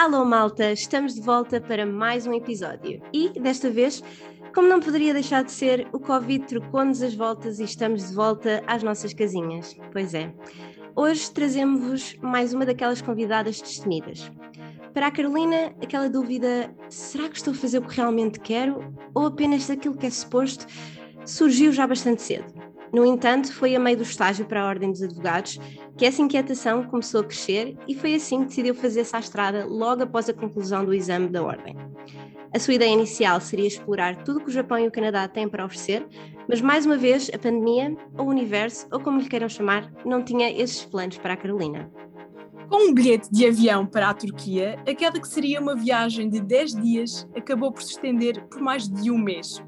Alô malta, estamos de volta para mais um episódio. E desta vez, como não poderia deixar de ser, o Covid trocou-nos as voltas e estamos de volta às nossas casinhas. Pois é. Hoje trazemos-vos mais uma daquelas convidadas destemidas. Para a Carolina, aquela dúvida: será que estou a fazer o que realmente quero ou apenas aquilo que é suposto? Surgiu já bastante cedo. No entanto, foi a meio do estágio para a Ordem dos Advogados que essa inquietação começou a crescer e foi assim que decidiu fazer-se à estrada logo após a conclusão do exame da Ordem. A sua ideia inicial seria explorar tudo que o Japão e o Canadá têm para oferecer, mas mais uma vez a pandemia, ou o universo, ou como lhe queiram chamar, não tinha esses planos para a Carolina. Com um bilhete de avião para a Turquia, aquela que seria uma viagem de 10 dias acabou por se estender por mais de um mês.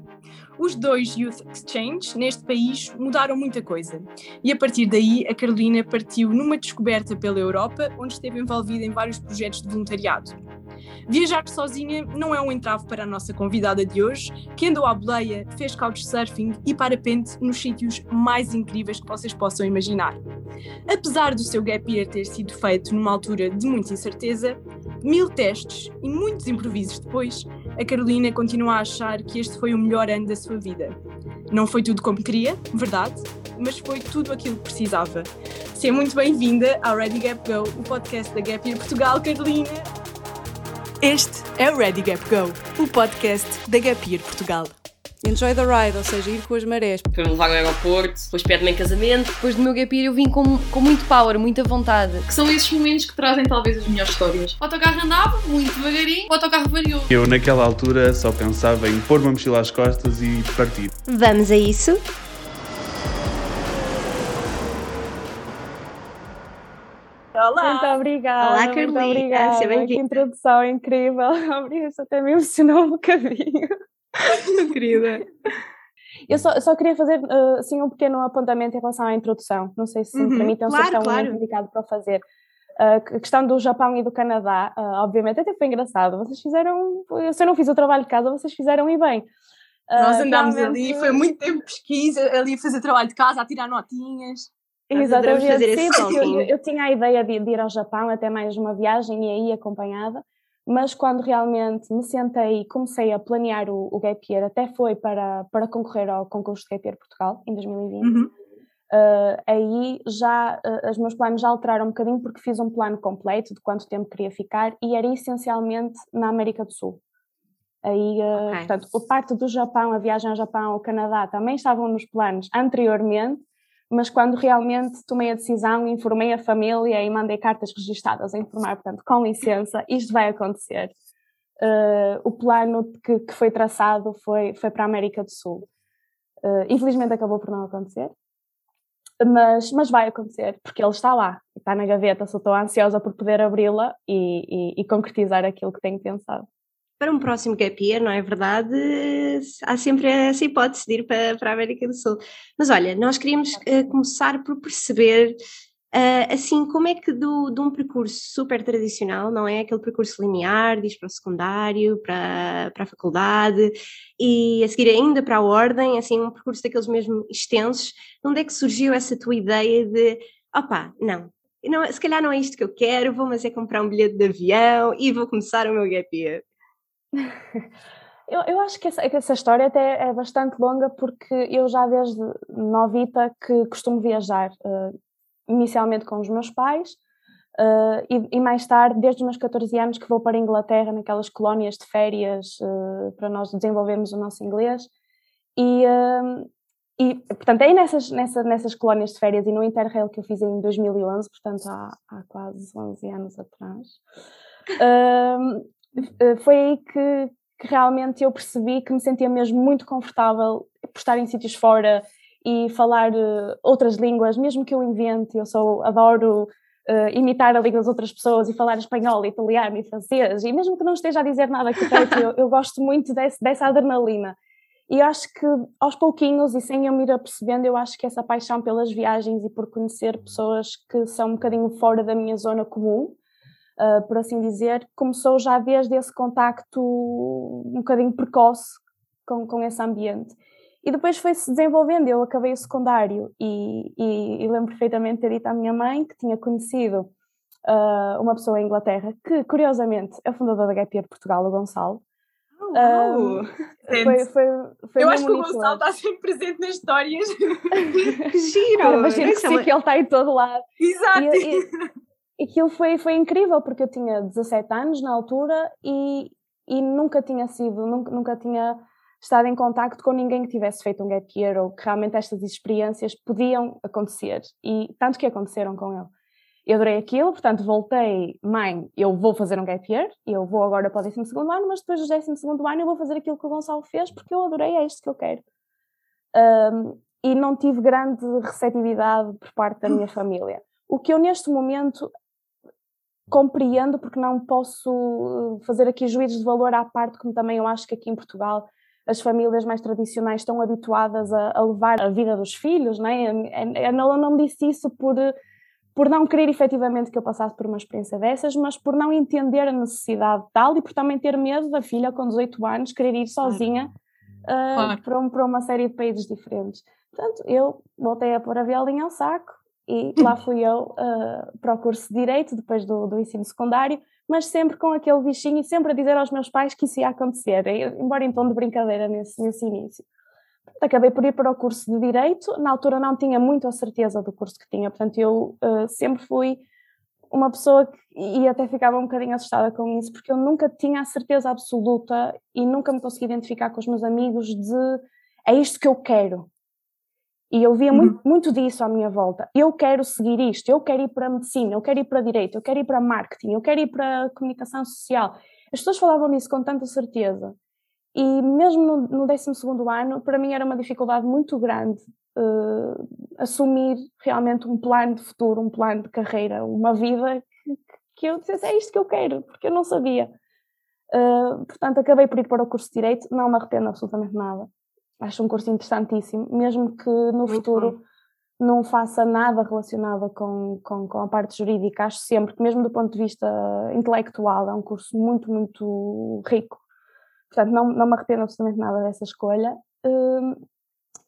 Os dois Youth Exchange neste país mudaram muita coisa. E a partir daí, a Carolina partiu numa descoberta pela Europa, onde esteve envolvida em vários projetos de voluntariado. Viajar sozinha não é um entrave para a nossa convidada de hoje, que andou à boleia, fez couchsurfing e parapente nos sítios mais incríveis que vocês possam imaginar. Apesar do seu gap year ter sido feito numa altura de muita incerteza, mil testes e muitos improvisos depois, a Carolina continua a achar que este foi o melhor ano da sua vida. Não foi tudo como queria, verdade, mas foi tudo aquilo que precisava. Seja muito bem-vinda ao Ready Gap Go, o podcast da Gap Year Portugal, Carolina. Este é o Ready Gap Go, o podcast da Gap Year Portugal. Enjoy the ride, ou seja, ir com as marés. Foi-me levar ao aeroporto, depois pede-me em casamento. Depois do meu gap year eu vim com, com muito power, muita vontade. Que são esses momentos que trazem talvez as melhores histórias. O autocarro andava muito devagarinho, o autocarro variou. Eu naquela altura só pensava em pôr uma mochila às costas e partir. Vamos a isso? Olá! Muito obrigada. Olá, muito Carolina. obrigada. Seja bem-vinda. Que introdução incrível. Obrigada, isso até me emocionou um bocadinho. Querida. Eu só, eu só queria fazer uh, assim, um pequeno apontamento em relação à introdução. Não sei se me Uhum, permitem, claro, se está um claro. momento indicado para fazer. Uh, a questão do Japão e do Canadá, uh, obviamente, até foi engraçado. Vocês fizeram, se eu não fiz o trabalho de casa, vocês fizeram e bem. Uh, Nós andámos ali, foi muito tempo de pesquisa, ali a fazer trabalho de casa, a tirar notinhas. Exatamente, fazer esse eu, stalking. eu tinha a ideia de, de ir ao Japão, até mais uma viagem e aí acompanhada, mas quando realmente me sentei e comecei a planear o, o Gap Year, até foi para, para concorrer ao concurso de Gap Year Portugal, em 2020, Uhum. uh, aí já uh, os meus planos já alteraram um bocadinho porque fiz um plano completo de quanto tempo queria ficar e era essencialmente na América do Sul. Aí, uh, Ok. portanto, a parte do Japão, a viagem ao Japão, ao Canadá, também estavam nos planos anteriormente, mas quando realmente tomei a decisão, informei a família e mandei cartas registadas a informar, portanto, com licença, isto vai acontecer. Uh, o plano que, que foi traçado foi, foi para a América do Sul. Uh, infelizmente acabou por não acontecer, mas, mas vai acontecer, porque ele está lá, está na gaveta, só estou ansiosa por poder abri-la e, e, e concretizar aquilo que tenho pensado. Para um próximo gap year, não é verdade? Há sempre essa hipótese de ir para, para a América do Sul. Mas olha, nós queríamos eh, começar por perceber, eh, assim, como é que do, de um percurso super tradicional, não é? Aquele percurso linear, diz para o secundário, para, para a faculdade, e a seguir ainda para a ordem, assim, um percurso daqueles mesmo extensos, de onde é que surgiu essa tua ideia de, opá, não, não, se calhar não é isto que eu quero, vou mas é comprar um bilhete de avião e vou começar o meu gap year. Eu, eu acho que essa, que essa história até é bastante longa porque eu já desde novita que costumo viajar, eh, inicialmente com os meus pais eh, e, e mais tarde, desde os meus 14 anos, que vou para a Inglaterra naquelas colónias de férias eh, para nós desenvolvermos o nosso inglês. E, e portanto, aí nessas, nessa, nessas colónias de férias e no Interrail que eu fiz em 2011, portanto há, há quase 11 anos atrás, foi aí que, que realmente eu percebi que me sentia mesmo muito confortável por estar em sítios fora e falar eh, outras línguas, mesmo que eu invente, eu sou, adoro eh, imitar a língua das outras pessoas e falar espanhol, italiano e francês, e mesmo que não esteja a dizer nada correto, eu, eu gosto muito desse, dessa adrenalina. E acho que aos pouquinhos, e sem eu me ir apercebendo, eu acho que essa paixão pelas viagens e por conhecer pessoas que são um bocadinho fora da minha zona comum, uh, por assim dizer, começou já desde esse contacto um bocadinho precoce com, com esse ambiente. E depois foi-se desenvolvendo. Eu acabei o secundário e, e, e lembro perfeitamente de ter dito à minha mãe que tinha conhecido uh, uma pessoa em Inglaterra, que curiosamente é o fundador da Gap Year Portugal, o Gonçalo. Oh, foi, foi, foi Eu acho que o Gonçalo está sempre presente nas histórias. que giro! Ah, mas que sim, que ele está em todo lado. Exato! E, e, e aquilo foi, foi incrível, porque eu tinha 17 anos na altura e, e nunca tinha sido, nunca, nunca tinha estado em contacto com ninguém que tivesse feito um gap year ou que realmente estas experiências podiam acontecer e tanto que aconteceram com ele. Eu adorei aquilo, portanto voltei, mãe, eu vou fazer um gap year, eu vou agora para o 12 ano, mas depois do 12 ano eu vou fazer aquilo que o Gonçalo fez porque eu adorei, é isto que eu quero. Um, e não tive grande receptividade por parte da minha família. O que eu neste momento compreendo, porque não posso fazer aqui juízos de valor à parte, como também eu acho que aqui em Portugal as famílias mais tradicionais estão habituadas a, a levar a vida dos filhos, não é? Ela não me disse isso por por não querer efetivamente que eu passasse por uma experiência dessas, mas por não entender a necessidade tal e por também ter medo da filha com 18 anos querer ir sozinha uh, claro. para, um, para, uma série de países diferentes. Portanto, eu voltei a pôr a violinha ao saco e lá fui eu uh, para o curso de Direito, depois do, do ensino secundário, mas sempre com aquele bichinho e sempre a dizer aos meus pais que isso ia acontecer, embora em tom de brincadeira nesse, nesse início acabei por ir para o curso de Direito. Na altura não tinha muito a certeza do curso que tinha, portanto, eu uh, sempre fui uma pessoa que, e até ficava um bocadinho assustada com isso, porque eu nunca tinha a certeza absoluta e nunca me conseguia identificar com os meus amigos de é isto que eu quero. E eu via uhum. muito, muito disso à minha volta. Eu quero seguir isto, eu quero ir para a medicina, eu quero ir para direito, eu quero ir para marketing, eu quero ir para comunicação social. As pessoas falavam nisso com tanta certeza. E mesmo no, no 12 ano, para mim era uma dificuldade muito grande uh, assumir realmente um plano de futuro, um plano de carreira, uma vida que, que eu dissesse é isto que eu quero, porque eu não sabia. Uh, portanto, acabei por ir para o curso de Direito, não me arrependo absolutamente nada. Acho um curso interessantíssimo, mesmo que no muito futuro bom. não faça nada relacionado com, com, com a parte jurídica, acho sempre que, mesmo do ponto de vista intelectual, é um curso muito, muito rico Portanto, não, não me arrependo absolutamente nada dessa escolha. Um,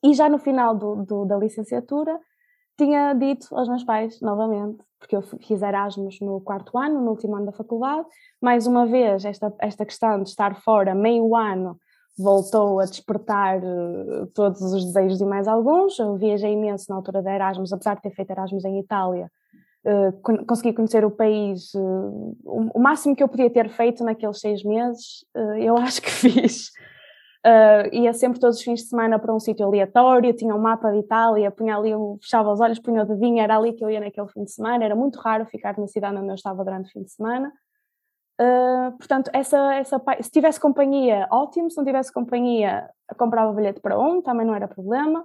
e já no final do, do, da licenciatura, tinha dito aos meus pais, novamente, porque eu fiz Erasmus no quarto ano, no último ano da faculdade, mais uma vez esta, esta questão de estar fora meio ano voltou a despertar uh, todos os desejos e mais alguns. Eu viajei imenso na altura da Erasmus, apesar de ter feito Erasmus em Itália, uh, consegui conhecer o país, uh, o, máximo que eu podia ter feito naqueles seis meses, eu acho que fiz. ia sempre todos os fins de semana para um sítio aleatório, tinha um mapa de Itália, punha ali, fechava os olhos, punha o dedinho, era ali que eu ia naquele fim de semana, era muito raro ficar na cidade onde eu estava durante o fim de semana. Portanto, essa, essa, se tivesse companhia, ótimo, se não tivesse companhia, comprava bilhete para um, também não era problema.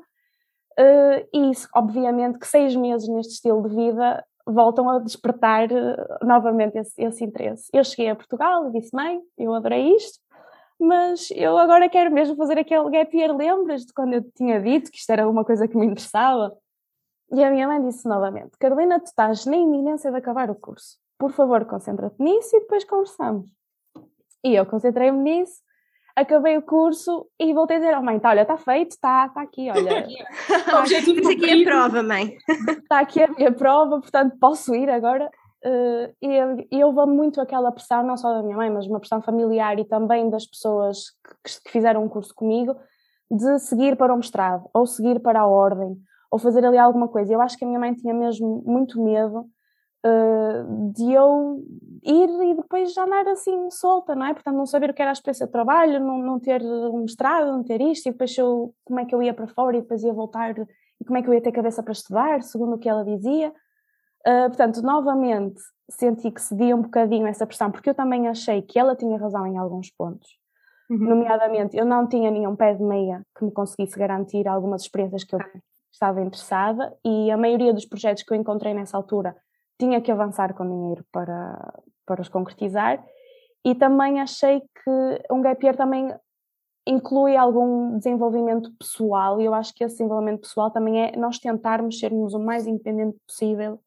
Uh, e obviamente que seis meses neste estilo de vida voltam a despertar uh, novamente esse, esse, interesse. Eu cheguei a Portugal e disse, mãe, eu adorei isto, mas eu agora quero mesmo fazer aquele gap year, lembras de quando eu tinha dito que isto era uma coisa que me interessava? E a minha mãe disse novamente, Carolina, tu estás na iminência de acabar o curso, por favor concentra-te nisso e depois conversamos. E eu concentrei-me nisso, acabei o curso e voltei a dizer, oh mãe, tá, olha, está feito, está tá aqui, olha. tá Objetivo aqui é a prova, mãe. Está aqui a minha prova, portanto posso ir agora. Uh, e, eu, eu vou muito aquela pressão, não só da minha mãe, mas uma pressão familiar e também das pessoas que, que fizeram um curso comigo, de seguir para o mestrado, ou seguir para a ordem, ou fazer ali alguma coisa. Eu acho que a minha mãe tinha mesmo muito medo uh, de eu ir e depois já andar assim solta, não é? Portanto, não saber o que era a experiência de trabalho, não, não ter um mestrado, não ter isto, e depois eu, como é que eu ia para fora e depois ia voltar e como é que eu ia ter cabeça para estudar, segundo o que ela dizia. Uh, portanto, novamente senti que cedia um bocadinho essa pressão, porque eu também achei que ela tinha razão em alguns pontos. Uhum. Nomeadamente, eu não tinha nenhum pé de meia que me conseguisse garantir algumas experiências que eu estava interessada, e a maioria dos projetos que eu encontrei nessa altura tinha que avançar com dinheiro para, para os concretizar e também achei que um gap year também inclui algum desenvolvimento pessoal e eu acho que esse desenvolvimento pessoal também é nós tentarmos sermos o mais independente possível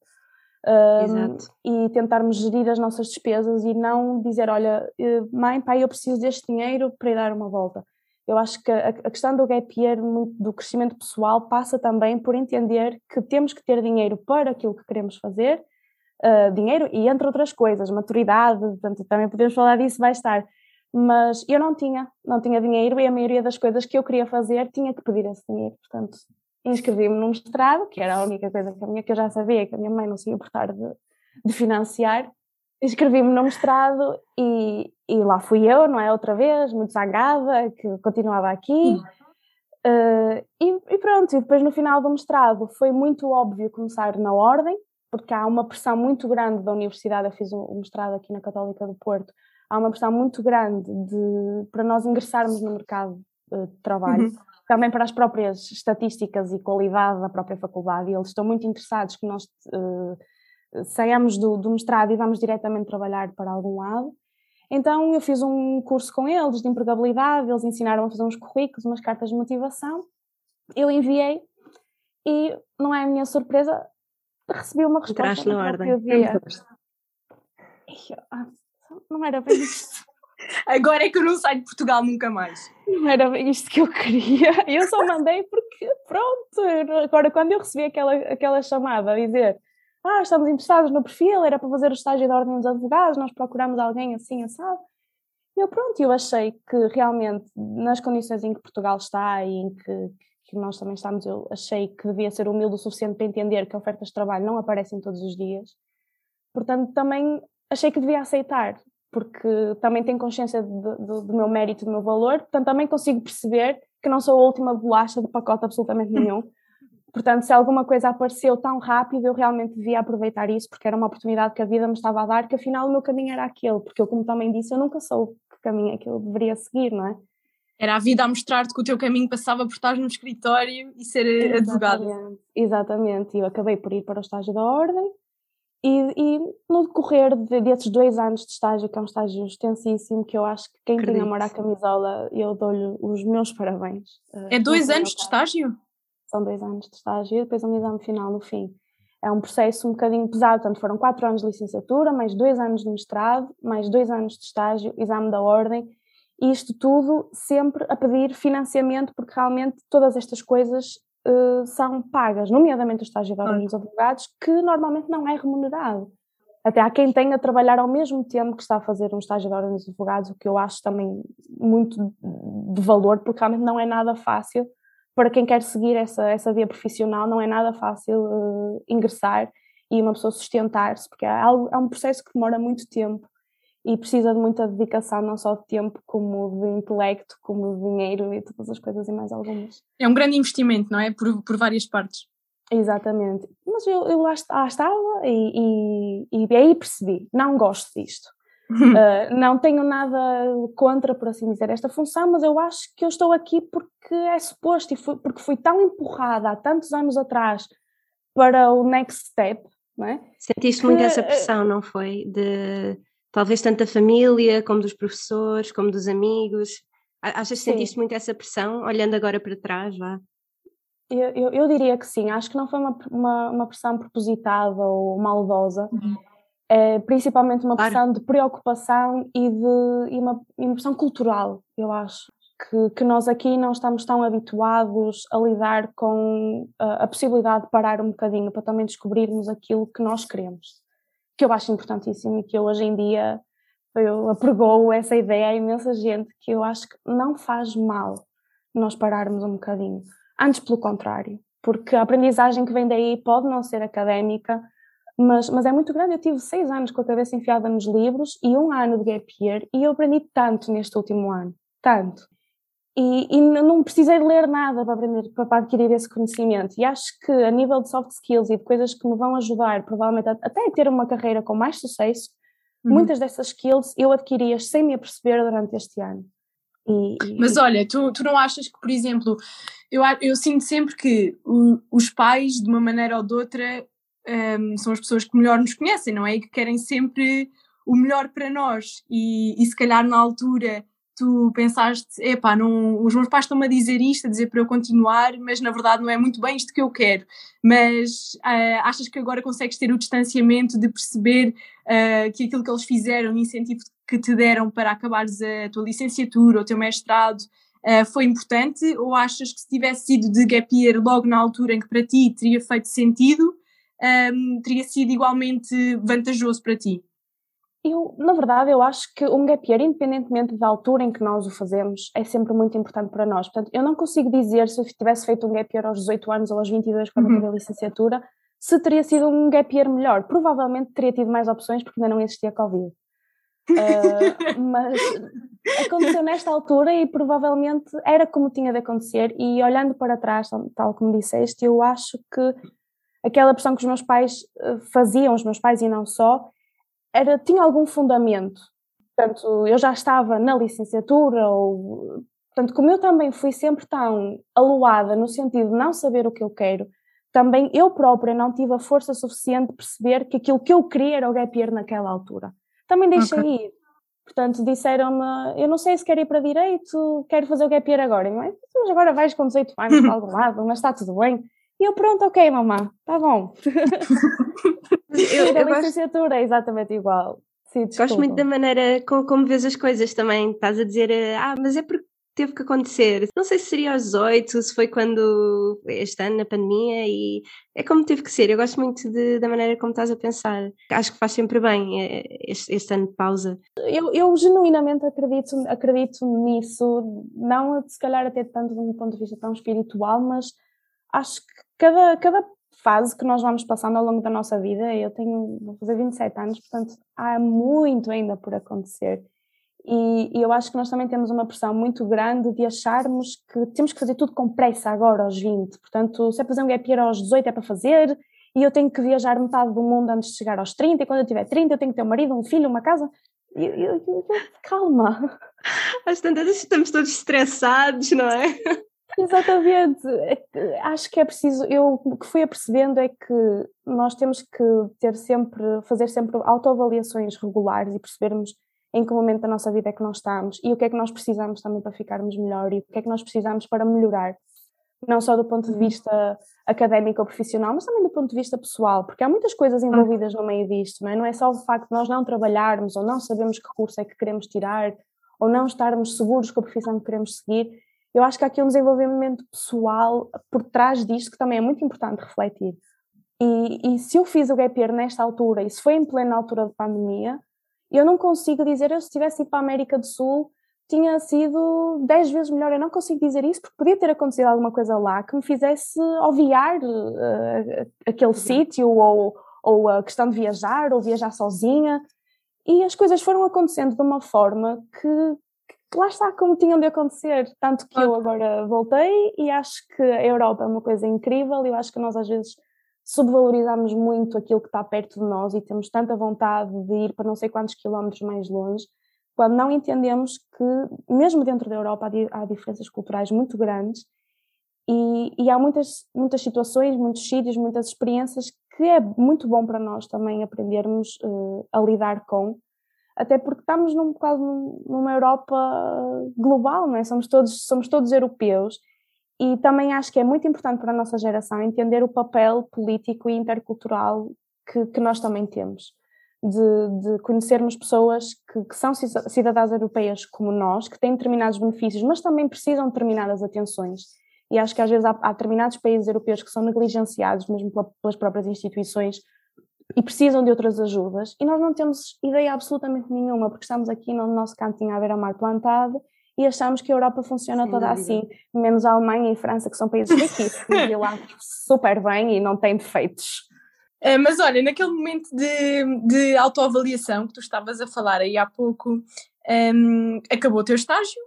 um, e tentarmos gerir as nossas despesas e não dizer, olha, eh, mãe, pai, eu preciso deste dinheiro para ir dar uma volta. Eu acho que a, a questão do gap year, do crescimento pessoal, passa também por entender que temos que ter dinheiro para aquilo que queremos fazer uh, dinheiro e entre outras coisas, maturidade, portanto, também podemos falar disso mais tarde. Mas eu não tinha, não tinha dinheiro e a maioria das coisas que eu queria fazer tinha que pedir esse dinheiro. Portanto, inscrevi-me num mestrado, que era a única coisa que, a minha, que eu já sabia que a minha mãe não se ia importar de, de financiar. Inscrevi-me no mestrado e, e lá fui eu, não é? Outra vez, muito zangada, que continuava aqui. Uh, e, e, pronto, e depois no final do mestrado foi muito óbvio começar na ordem, porque há uma pressão muito grande da universidade. Eu fiz um mestrado aqui na Católica do Porto. Há uma pressão muito grande de, para nós ingressarmos no mercado uh, de trabalho, uhum. também para as próprias estatísticas e qualidade da própria faculdade. E eles estão muito interessados que nós uh, saiamos do, do mestrado e vamos diretamente trabalhar para algum lado. Então eu fiz um curso com eles de empregabilidade, eles ensinaram a fazer uns currículos, umas cartas de motivação. Eu enviei e não é a minha surpresa, recebi uma resposta. Na ordem. Ah, não era bem isto. Agora é que eu não saio de Portugal nunca mais. Não era bem isto que eu queria. Eu só mandei porque, pronto, agora quando eu recebi aquela, aquela chamada a dizer ah, estamos interessados no perfil, era para fazer o estágio da Ordem dos Advogados, nós procuramos alguém assim, assado. Eu, pronto, eu achei que realmente, nas condições em que Portugal está e em que, que nós também estamos, eu achei que devia ser humilde o suficiente para entender que ofertas de trabalho não aparecem todos os dias. Portanto, também achei que devia aceitar, porque também tenho consciência do, do meu mérito, do meu valor, portanto, também consigo perceber que não sou a última bolacha de pacote absolutamente nenhum. Portanto, se alguma coisa apareceu tão rápido, eu realmente devia aproveitar isso, porque era uma oportunidade que a vida me estava a dar, que afinal o meu caminho era aquele, porque eu, como também disse, eu nunca soube que caminho é que eu deveria seguir, não é? Era a vida a mostrar-te que o teu caminho passava por estar no escritório e ser advogada. Exatamente, eu acabei por ir para o estágio da ordem, e, e no decorrer de, desses dois anos de estágio, que é um estágio extensíssimo, que eu acho que quem Acredito. tem amor à camisola, eu dou-lhe os meus parabéns. É dois anos de estágio? são dois anos de estágio e depois um exame final no fim. É um processo um bocadinho pesado, portanto foram quatro anos de licenciatura, mais dois anos de mestrado, mais dois anos de estágio, exame da ordem, e isto tudo sempre a pedir financiamento, porque realmente todas estas coisas uh, são pagas, nomeadamente o estágio ordem dos advogados, que normalmente não é remunerado. Até há quem tenha a trabalhar ao mesmo tempo que está a fazer um estágio da ordem dos advogados, o que eu acho também muito de valor, porque realmente não é nada fácil. Para quem quer seguir essa, essa via profissional não é nada fácil uh, ingressar e uma pessoa sustentar-se, porque é, algo, é um processo que demora muito tempo e precisa de muita dedicação, não só de tempo, como de intelecto, como de dinheiro e todas as coisas e mais algumas. É um grande investimento, não é? Por, por várias partes. Exatamente. Mas eu, eu lá, lá estava e, e, e aí percebi, não gosto disto. Uh, não tenho nada contra, por assim dizer, esta função, mas eu acho que eu estou aqui porque é suposto e fui, porque fui tão empurrada há tantos anos atrás para o next step, não é? Sentiste que, muito essa pressão, não foi? De talvez tanto da família, como dos professores, como dos amigos. Achas que sentiste muito essa pressão, olhando agora para trás, vá? Eu, eu, eu, diria que sim, acho que não foi uma, uma, uma pressão propositada ou maldosa. Uhum é principalmente uma pressão claro. de preocupação e de e uma, e uma pressão cultural, eu acho. Que, que, nós aqui não estamos tão habituados a lidar com a, a, possibilidade de parar um bocadinho para também descobrirmos aquilo que nós queremos, que eu acho importantíssimo e que eu, hoje em dia eu apregou essa ideia a imensa gente que eu acho que não faz mal nós pararmos um bocadinho, antes pelo contrário, porque a aprendizagem que vem daí pode não ser académica, mas, mas é muito grande. Eu tive seis anos com a cabeça enfiada nos livros e um ano de gap year e eu aprendi tanto neste último ano, tanto. E, e não precisei de ler nada para aprender, para adquirir esse conhecimento. E acho que a nível de soft skills e de coisas que me vão ajudar, provavelmente até a ter uma carreira com mais sucesso, uhum. muitas dessas skills eu adquiri-as sem me aperceber durante este ano. E, e... Mas olha, tu, tu não achas que, por exemplo, eu, eu sinto sempre que o, os pais, de uma maneira ou de outra, um, são as pessoas que melhor nos conhecem, não é? E que querem sempre o melhor para nós. E, e se calhar na altura tu pensaste, epá, não, os meus pais estão-me a dizer isto, a dizer para eu continuar, mas na verdade não é muito bem isto que eu quero. Mas uh, achas que agora consegues ter o distanciamento de perceber uh, que aquilo que eles fizeram, o incentivo que te deram para acabares a tua licenciatura o teu mestrado uh, foi importante? Ou achas que se tivesse sido de gap year logo na altura em que para ti teria feito sentido, um, teria sido igualmente vantajoso para ti? Eu, na verdade, eu acho que um gap year, independentemente da altura em que nós o fazemos, é sempre muito importante para nós. Portanto, eu não consigo dizer se eu tivesse feito um gap year aos 18 anos ou aos 22, quando uhum. acabei a licenciatura, se teria sido um gap year melhor. Provavelmente teria tido mais opções porque ainda não existia Covid. Uh, mas aconteceu nesta altura e provavelmente era como tinha de acontecer. E olhando para trás, tal como disseste, eu acho que aquela pressão que os meus pais eh, faziam, os meus pais e não só, era, tinha algum fundamento. Portanto, eu já estava na licenciatura, ou, portanto, como eu também fui sempre tão aluada no sentido de não saber o que eu quero, também eu própria não tive a força suficiente de perceber que aquilo que eu queria era o gap year naquela altura. Também deixei okay. ir. Portanto, disseram-me, eu não sei se quero ir para direito, quero fazer o gap year agora. Mas agora vais com 18 anos para algum lado, mas está tudo bem. E eu, pronto, ok, mamã, tá bom. eu, eu a licenciatura é exatamente igual. Sim, gosto muito da maneira como, como vês as coisas também. Estás a dizer, ah, mas é porque teve que acontecer. Não sei se seria aos 18, se foi quando este ano, na pandemia, e é como teve que ser. Eu gosto muito de, da maneira como estás a pensar. Acho que faz sempre bem eh, este, este ano de pausa. Eu, eu, genuinamente acredito, acredito nisso, não se calhar até tanto de um ponto de vista tão espiritual, mas acho que cada, cada fase que nós vamos passando ao longo da nossa vida, eu tenho, vou fazer 27 anos, portanto há muito ainda por acontecer. E, e, eu acho que nós também temos uma pressão muito grande de acharmos que temos que fazer tudo com pressa agora, aos 20. Portanto, se é fazer um gap year aos 18 é para fazer, e eu tenho que viajar metade do mundo antes de chegar aos 30, e quando eu tiver 30 eu tenho que ter um marido, um filho, uma casa. Eu, eu, eu, calma. Às tantas estamos todos estressados, não é? Exatamente. É acho que é preciso, eu o que fui apercebendo é que nós temos que ter sempre, fazer sempre autoavaliações regulares e percebermos em que momento da nossa vida é que nós estamos e o que é que nós precisamos também para ficarmos melhor e o que é que nós precisamos para melhorar, não só do ponto de uhum. vista académico ou profissional, mas também do ponto de vista pessoal, porque há muitas coisas envolvidas no meio disto, não é? Não é só o facto de nós não trabalharmos ou não sabemos que curso é que queremos tirar ou não estarmos seguros com a profissão que queremos seguir. Eu acho que há aqui um desenvolvimento pessoal por trás disto que também é muito importante refletir. E, e se eu fiz o gap year nesta altura e se foi em plena altura de pandemia, eu não consigo dizer, eu se tivesse ido para a América do Sul, tinha sido 10 vezes melhor. Eu não consigo dizer isso porque podia ter acontecido alguma coisa lá que me fizesse obviar uh, aquele sítio ou, ou a questão de viajar ou viajar sozinha. E as coisas foram acontecendo de uma forma que lá está como tinham de acontecer. Tanto que eu agora voltei e acho que a Europa é uma coisa incrível. E eu acho que nós às vezes subvalorizamos muito aquilo que está perto de nós e temos tanta vontade de ir para não sei quantos quilómetros mais longe, quando não entendemos que, mesmo dentro da Europa, há, diferenças culturais muito grandes. E, e, há muitas, muitas situações, muitos sítios, muitas experiências que é muito bom para nós também aprendermos uh, a lidar com, até porque estamos num, quase numa Europa global, não é? Somos todos, somos todos europeus e também acho que é muito importante para a nossa geração entender o papel político e intercultural que, que nós também temos. De, de conhecermos pessoas que, que, são cidadãs europeias como nós, que têm determinados benefícios, mas também precisam de determinadas atenções. E acho que às vezes há, há determinados países europeus que são negligenciados, mesmo pelas próprias instituições, e precisam de outras ajudas, e nós não temos ideia absolutamente nenhuma, porque estamos aqui no nosso cantinho à beira-mar plantado e achamos que a Europa funciona Sem toda dúvida. assim, menos a Alemanha e a França, que são países riquíssimos e lá super bem e não têm defeitos. Uh, mas olha, naquele momento de, de autoavaliação que tu estavas a falar aí há pouco, um, ehm, acabou o teu estágio.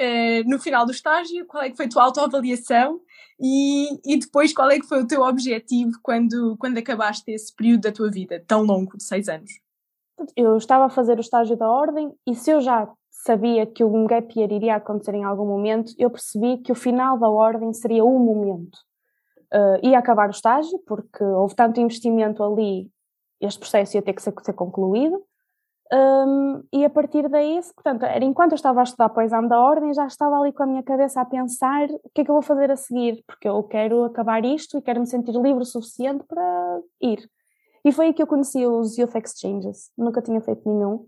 Uh, no final do estágio, qual é que foi a tua autoavaliação e, e depois qual é que foi o teu objetivo quando, quando acabaste esse período da tua vida tão longo de seis anos? Eu estava a fazer o estágio da ordem e se eu já sabia que um gap year iria acontecer em algum momento, eu percebi que o final da ordem seria o momento. Uh, ia acabar o estágio, porque houve tanto investimento ali, este processo ia ter que ser, ser concluído, um, e a partir daí, portanto, era enquanto eu estava a estudar para o exame da ordem, já estava ali com a minha cabeça a pensar o que é que eu vou fazer a seguir, porque eu quero acabar isto e quero me sentir livre o suficiente para ir. E foi aí que eu conheci os Youth Exchanges, nunca tinha feito nenhum,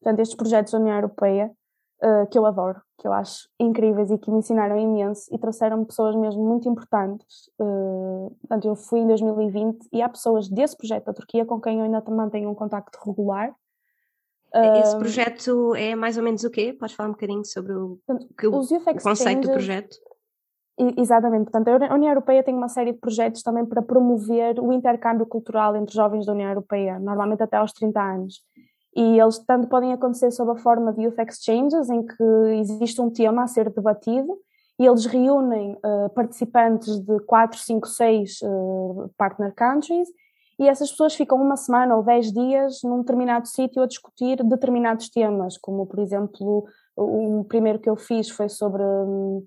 portanto, estes projetos da União Europeia, uh, que eu adoro, que eu acho incríveis e que me ensinaram imenso e trouxeram pessoas mesmo muito importantes. Uh, portanto, eu fui em 2020 e há pessoas desse projeto da Turquia com quem eu ainda mantenho um contacto regular. Esse projeto é mais ou menos o quê? Podes falar um bocadinho sobre o, que, o, o conceito do projeto? Exatamente, portanto, a União Europeia tem uma série de projetos também para promover o intercâmbio cultural entre jovens da União Europeia, normalmente até aos 30 anos. E eles tanto podem acontecer sob a forma de youth exchanges, em que existe um tema a ser debatido, e eles reúnem uh, participantes de 4, 5, 6 uh, partner countries, e essas pessoas ficam uma semana ou 10 dias num determinado sítio a discutir determinados temas, como por exemplo, o primeiro que eu fiz foi sobre. Um,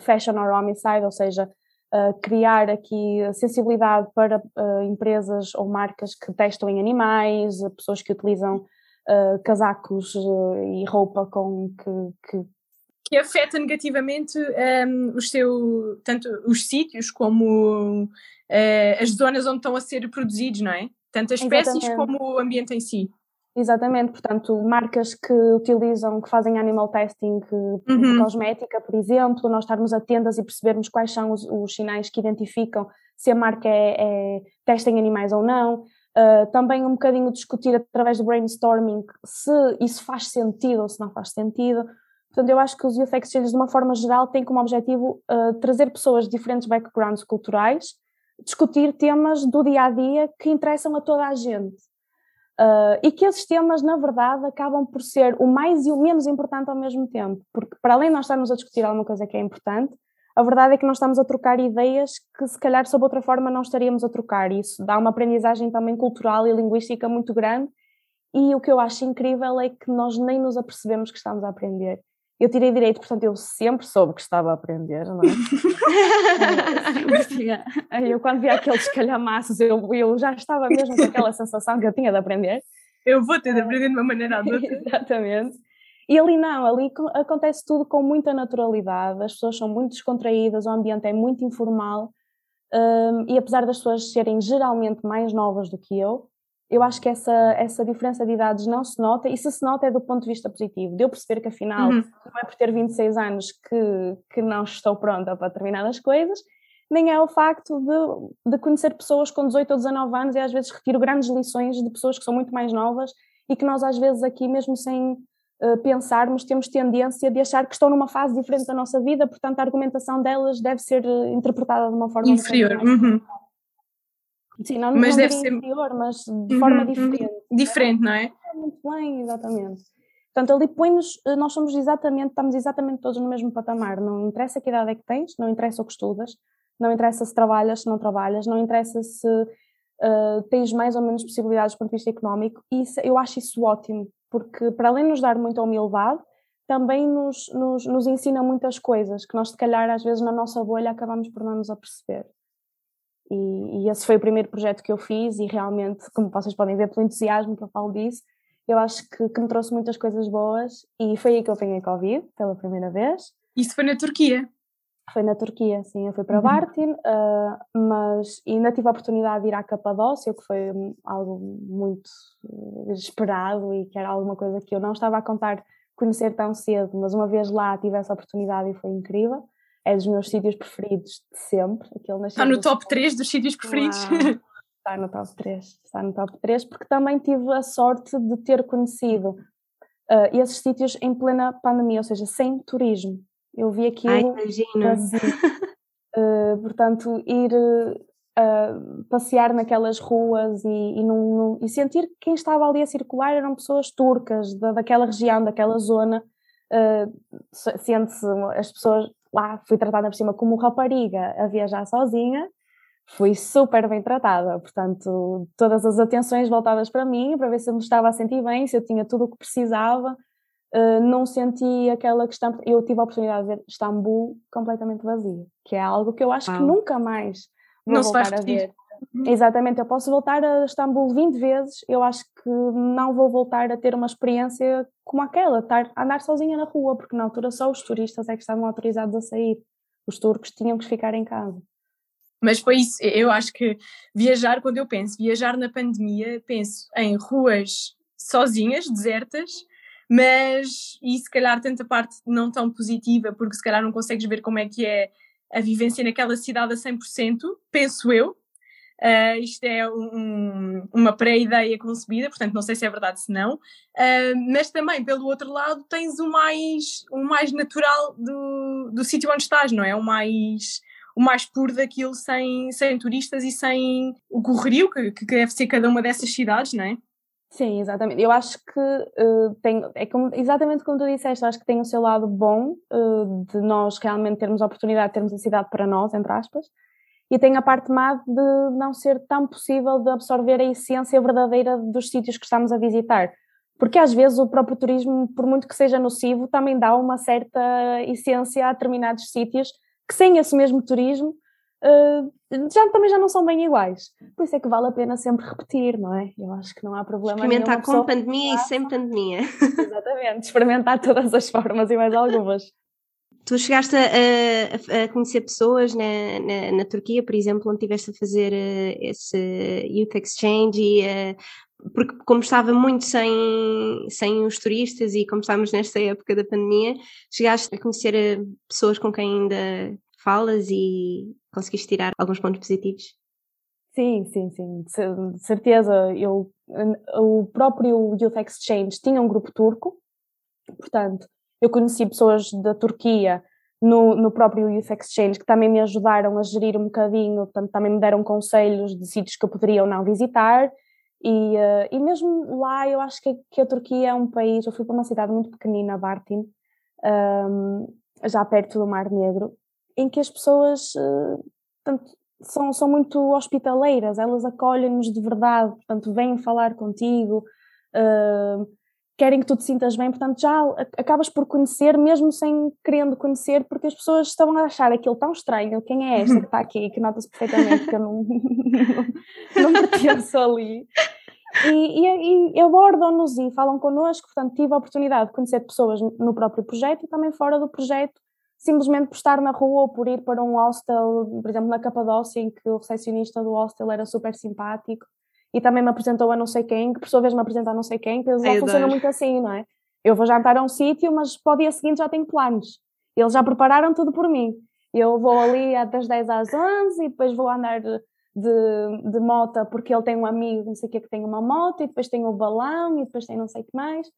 fashion or homicide, ou seja, uh, criar aqui sensibilidade para uh, empresas ou marcas que testam em animais, pessoas que utilizam casacos e roupa com que, que que afeta negativamente um, os seu, tanto os sítios como uh, as zonas onde estão a ser produzidos, não é? Tanto as espécies Exatamente. como o ambiente em si. Exatamente, portanto, marcas que utilizam, que fazem animal testing uhum. de cosmética, por exemplo, nós estarmos atentas e percebermos quais são os, os sinais que identificam se a marca é, é testa em animais ou não. Uh, também um bocadinho discutir através do brainstorming se isso faz sentido ou se não faz sentido. Portanto, eu acho que os Youth Exchanges, de uma forma geral, têm como objetivo uh, trazer pessoas de diferentes backgrounds culturais, discutir temas do dia a dia que interessam a toda a gente. Uh, e que esses temas, na verdade, acabam por ser o mais e o menos importante ao mesmo tempo, porque para além de nós estarmos a discutir alguma coisa que é importante, a verdade é que nós estamos a trocar ideias que se calhar sob outra forma não estaríamos a trocar. Isso dá uma aprendizagem também cultural e linguística muito grande. E o que eu acho incrível é que nós nem nos apercebemos que estamos a aprender. Eu tirei direito, portanto, eu sempre soube que estava a aprender, não é? eu, quando vi aqueles calhamaços, eu, eu já estava mesmo com aquela sensação que eu tinha de aprender. Eu vou ter de aprender de uma maneira ou de outra. Exatamente. E ali não, ali acontece tudo com muita naturalidade, as pessoas são muito descontraídas, o ambiente é muito informal, um, e apesar das pessoas serem geralmente mais novas do que eu, eu acho que essa, essa diferença de idades não se nota, e se se nota é do ponto de vista positivo, de eu perceber que afinal uhum. não é por ter 26 anos que, que não estou pronta para determinadas coisas, nem é o facto de, de conhecer pessoas com 18 ou 19 anos e às vezes retiro grandes lições de pessoas que são muito mais novas e que nós às vezes aqui, mesmo sem uh, pensarmos, temos tendência de achar que estão numa fase diferente da nossa vida, portanto a argumentação delas deve ser uh, interpretada de uma forma inferior. Uhum. Sim, não, mas não deve ser inferior, mas de uhum, forma uhum. diferente. Diferente, não é? Muito bem, exatamente. Portanto, ali põe-nos, eh, nós somos exatamente, estamos exatamente todos no mesmo patamar. Não interessa que idade é que tens, não interessa o que estudas, não interessa se trabalhas, se não trabalhas, não interessa se uh, tens mais ou menos possibilidades do ponto de vista económico. E isso, eu acho isso ótimo, porque para além de nos dar muita humildade, também nos, nos, nos ensina muitas coisas que nós, se calhar, às vezes na nossa bolha acabamos por não nos aperceber. E, e, esse foi o primeiro projeto que eu fiz e realmente, como vocês podem ver pelo entusiasmo que eu falo disso, eu acho que, que me trouxe muitas coisas boas e foi aí que eu apanhei Covid pela primeira vez. Isso foi na Turquia? Foi na Turquia, sim, eu fui para uhum. Bartin, uh, mas ainda tive a oportunidade de ir à Capadócia, que foi algo muito uh, esperado e que era alguma coisa que eu não estava a contar conhecer tão cedo, mas uma vez lá tive essa oportunidade e foi incrível é dos meus sítios preferidos de sempre. Está no top 3 dos sítios preferidos? Está no top 3, está no top 3, porque também tive a sorte de ter conhecido uh, esses sítios em plena pandemia, ou seja, sem turismo. Eu vi aquilo. Ai, imagina. Uh, portanto, ir uh, passear naquelas ruas e, e, num, num, e, sentir que quem estava ali a circular eram pessoas turcas da, daquela região, daquela zona. Uh, sente-se as pessoas lá fui tratada por cima como rapariga a viajar sozinha, fui super bem tratada, portanto, todas as atenções voltadas para mim, para ver se eu me estava a sentir bem, se eu tinha tudo o que precisava, uh, não senti aquela questão, eu tive a oportunidade de ver Istambul completamente vazio, que é algo que eu acho que nunca mais vou não voltar a ver. Uhum. Exatamente, eu posso voltar a Istambul 20 vezes, eu acho que não vou voltar a ter uma experiência como aquela, estar andar sozinha na rua, porque na altura só os turistas é que estavam autorizados a sair, os turcos tinham que ficar em casa. Mas foi isso, eu acho que viajar, quando eu penso viajar na pandemia, penso em ruas sozinhas, desertas, mas e se calhar tanta parte não tão positiva, porque se calhar não consegues ver como é que é a vivência naquela cidade a 100%, penso eu. Uh, isto é um, uma pré-ideia concebida, portanto não sei se é verdade se não, uh, mas também pelo outro lado tens o mais, o mais natural do, do sítio onde estás, não é? O mais, o mais puro daquilo sem, sem turistas e sem o correrio que, que deve ser cada uma dessas cidades, não é? Sim, exatamente. Eu acho que uh, tem, é como, exatamente como tu disseste, acho que tem o seu lado bom uh, de nós realmente termos a oportunidade de termos a cidade para nós, entre aspas, e tem a parte má de não ser tão possível de absorver a essência verdadeira dos sítios que estamos a visitar. Porque às vezes o próprio turismo, por muito que seja nocivo, também dá uma certa essência a determinados sítios que sem esse mesmo turismo uh, já, também já não são bem iguais. Por isso é que vale a pena sempre repetir, não é? Eu acho que não há problema Experimentar com pandemia e sem pandemia. Exatamente, experimentar todas as formas e mais algumas. Tu chegaste a, a, conhecer pessoas na, na, na, Turquia, por exemplo, onde estiveste a fazer uh, esse Youth Exchange e uh, porque como estava muito sem, sem os turistas e como estávamos nesta época da pandemia, chegaste a conhecer uh, pessoas com quem ainda falas e conseguiste tirar alguns pontos positivos? Sim, sim, sim, de certeza. Eu, o próprio Youth Exchange tinha um grupo turco, portanto, eu conheci pessoas da Turquia no, no próprio Youth Exchange que também me ajudaram a gerir um bocadinho, portanto, também me deram conselhos de sítios que eu poderia ou não visitar. E, uh, e mesmo lá, eu acho que, que, a Turquia é um país. Eu fui para uma cidade muito pequenina, Bartin, um, já perto do Mar Negro, em que as pessoas uh, são, são muito hospitaleiras, elas acolhem-nos de verdade, portanto, vêm falar contigo, uh, querem que tu te sintas bem, portanto, já acabas por conhecer, mesmo sem querendo conhecer, porque as pessoas estão a achar aquilo tão estranho. Quem é esta que está aqui? Que nota-se perfeitamente que eu não, não, não pertenço ali. E, e, e abordam-nos e falam connosco, portanto, tive a oportunidade de conhecer pessoas no próprio projeto e também fora do projeto simplesmente por estar na rua ou por ir para um hostel, por exemplo, na Capadócia, em que o recepcionista do hostel era super simpático e também me apresentou a não sei quem, que por sua vez me apresentou a não sei quem, que eles já funcionam muito assim, não é? Eu vou jantar a um sítio, mas para o dia seguinte já tenho planos. Eles já prepararam tudo por mim. Eu vou ali das 10 às 11 e depois vou andar de, de, de moto porque ele tem um amigo, não sei o que, que tem uma moto e depois tem o balão e depois tem não sei o que mais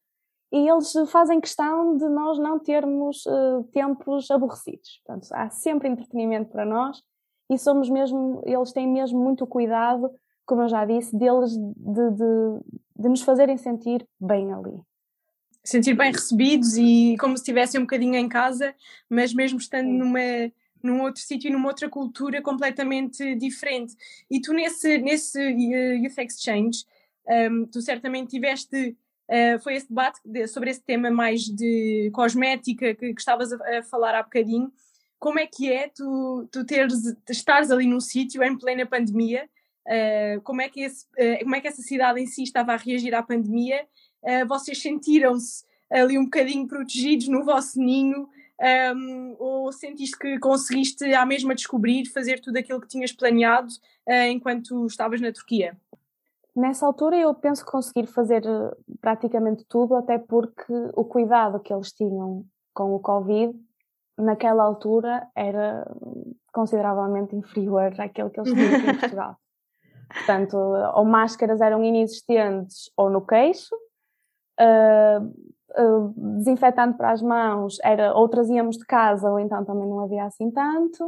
e eles fazem questão de nós não termos uh, tempos aborrecidos. Portanto, há sempre entretenimento para nós e somos mesmo, eles têm mesmo muito cuidado, como eu já disse, deles de, de, de nos fazerem sentir bem ali. Sentir bem recebidos e como se estivessem um bocadinho em casa, mas mesmo estando numa, num outro sítio e numa outra cultura completamente diferente. E tu nesse, nesse uh, Youth Exchange, um, tu certamente tiveste Uh, foi esse debate de, sobre esse tema mais de cosmética que, que estavas a, a, falar há bocadinho. Como é que é tu, tu teres, estares ali num sítio em plena pandemia? Uh, como, é que esse, uh, como é que essa cidade em si estava a reagir à pandemia? vocês sentiram-se ali um bocadinho protegidos no vosso ninho? Um, ou sentiste que conseguiste à mesma descobrir, fazer tudo aquilo que tinhas planeado enquanto estavas na Turquia? Nessa altura eu penso conseguir fazer eh, praticamente tudo, até porque o cuidado que eles tinham com o Covid naquela altura era consideravelmente inferior àquele que eles tinham em Portugal. Portanto, ou máscaras eram inexistentes ou no queixo, uh, uh, para as mãos era ou trazíamos de casa ou então também não havia assim tanto.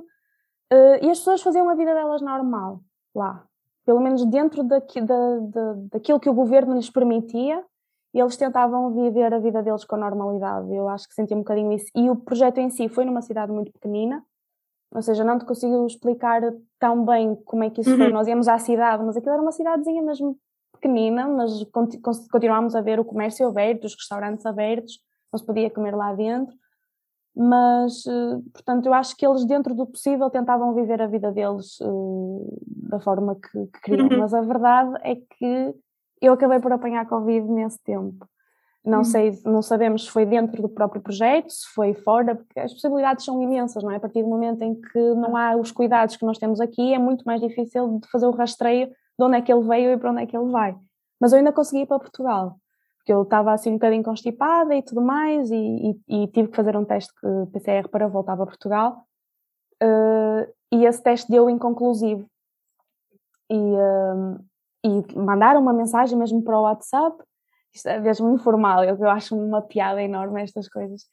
Uh, e as pessoas faziam a vida delas normal lá pelo menos dentro daqui, da, da, daquilo que o governo lhes permitia, eles tentavam viver a vida deles com normalidade. Eu acho que senti um bocadinho isso. E o projeto em si foi numa cidade muito pequenina, ou seja, não te consigo explicar tão bem como é que isso uhum. foi. Nós íamos à cidade, mas aquilo era uma cidadezinha mesmo pequenina, mas continuámos a ver o comércio aberto, os restaurantes abertos, não se podia comer lá dentro mas eh, portanto eu acho que eles dentro do possível tentavam viver a vida deles uh, da forma que, que queriam, uhum. mas a verdade é que eu acabei por apanhar Covid nesse tempo. Não uhum. sei, não sabemos se foi dentro do próprio projeto, se foi fora, porque as possibilidades são imensas, não é? A partir do momento em que não há os cuidados que nós temos aqui, é muito mais difícil de fazer o rastreio de onde é que ele veio e para onde é que ele vai. Mas eu ainda consegui ir para Portugal. porque eu estava assim um bocadinho constipada e tudo mais, e, e, e tive que fazer um teste PCR para voltar para Portugal, uh, e esse teste deu inconclusivo. E, uh, e mandaram uma mensagem mesmo para o WhatsApp, isto é mesmo informal, eu, eu acho uma piada enorme estas coisas.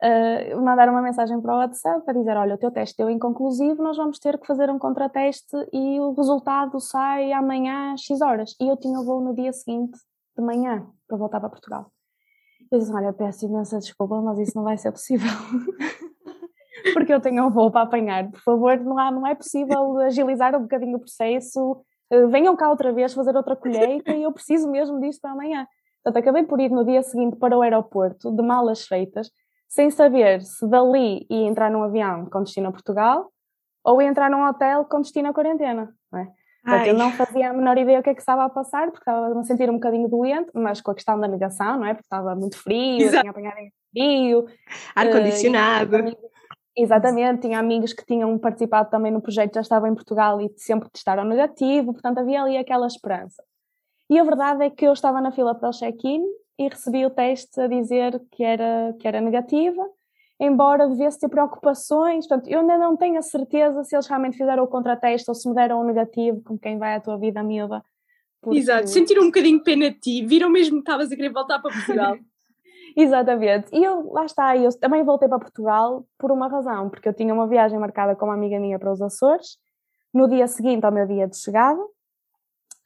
Uh, mandaram uma mensagem para o WhatsApp a dizer: Olha, o teu teste deu inconclusivo, nós vamos ter que fazer um contrateste e o resultado sai amanhã às X horas. E eu tinha voo no dia seguinte de manhã para voltar para Portugal. Eu disse: Olha, peço imensa desculpa, mas isso não vai ser possível. Porque eu tenho um voo para apanhar. Por favor, não, há, não é possível agilizar um bocadinho o processo. Uh, venham cá outra vez fazer outra colheita e eu preciso mesmo disto para amanhã. Portanto, acabei por ir no dia seguinte para o aeroporto, de malas feitas, sem saber se dali ia entrar num avião com destino a Portugal ou ia entrar num hotel com destino a quarentena. Não é? Portanto, eu não fazia a menor ideia o que é que estava a passar, porque estava a me sentir um bocadinho doente, mas com a questão da negação, não é? Porque estava muito frio, Exato. tinha apanhado frio. Ar-condicionado. Uh, exatamente, tinha amigos que tinham participado também no projeto, já estavam em Portugal e sempre testaram negativo, portanto havia ali aquela esperança. E a verdade é que eu estava na fila para o check-in e recebi o teste a dizer que era, que era negativa, embora devesse ter preocupações. Portanto, eu ainda não tenho a certeza se eles realmente fizeram o contrateste ou se me deram o negativo, como quem vai à tua vida miúda. Porque... Exato, sentiram um bocadinho pena de ti, viram mesmo que estavas a querer voltar para Portugal. Exatamente, e eu, lá está, eu também voltei para Portugal por uma razão, porque eu tinha uma viagem marcada com uma amiga minha para os Açores, no dia seguinte ao meu dia de chegada,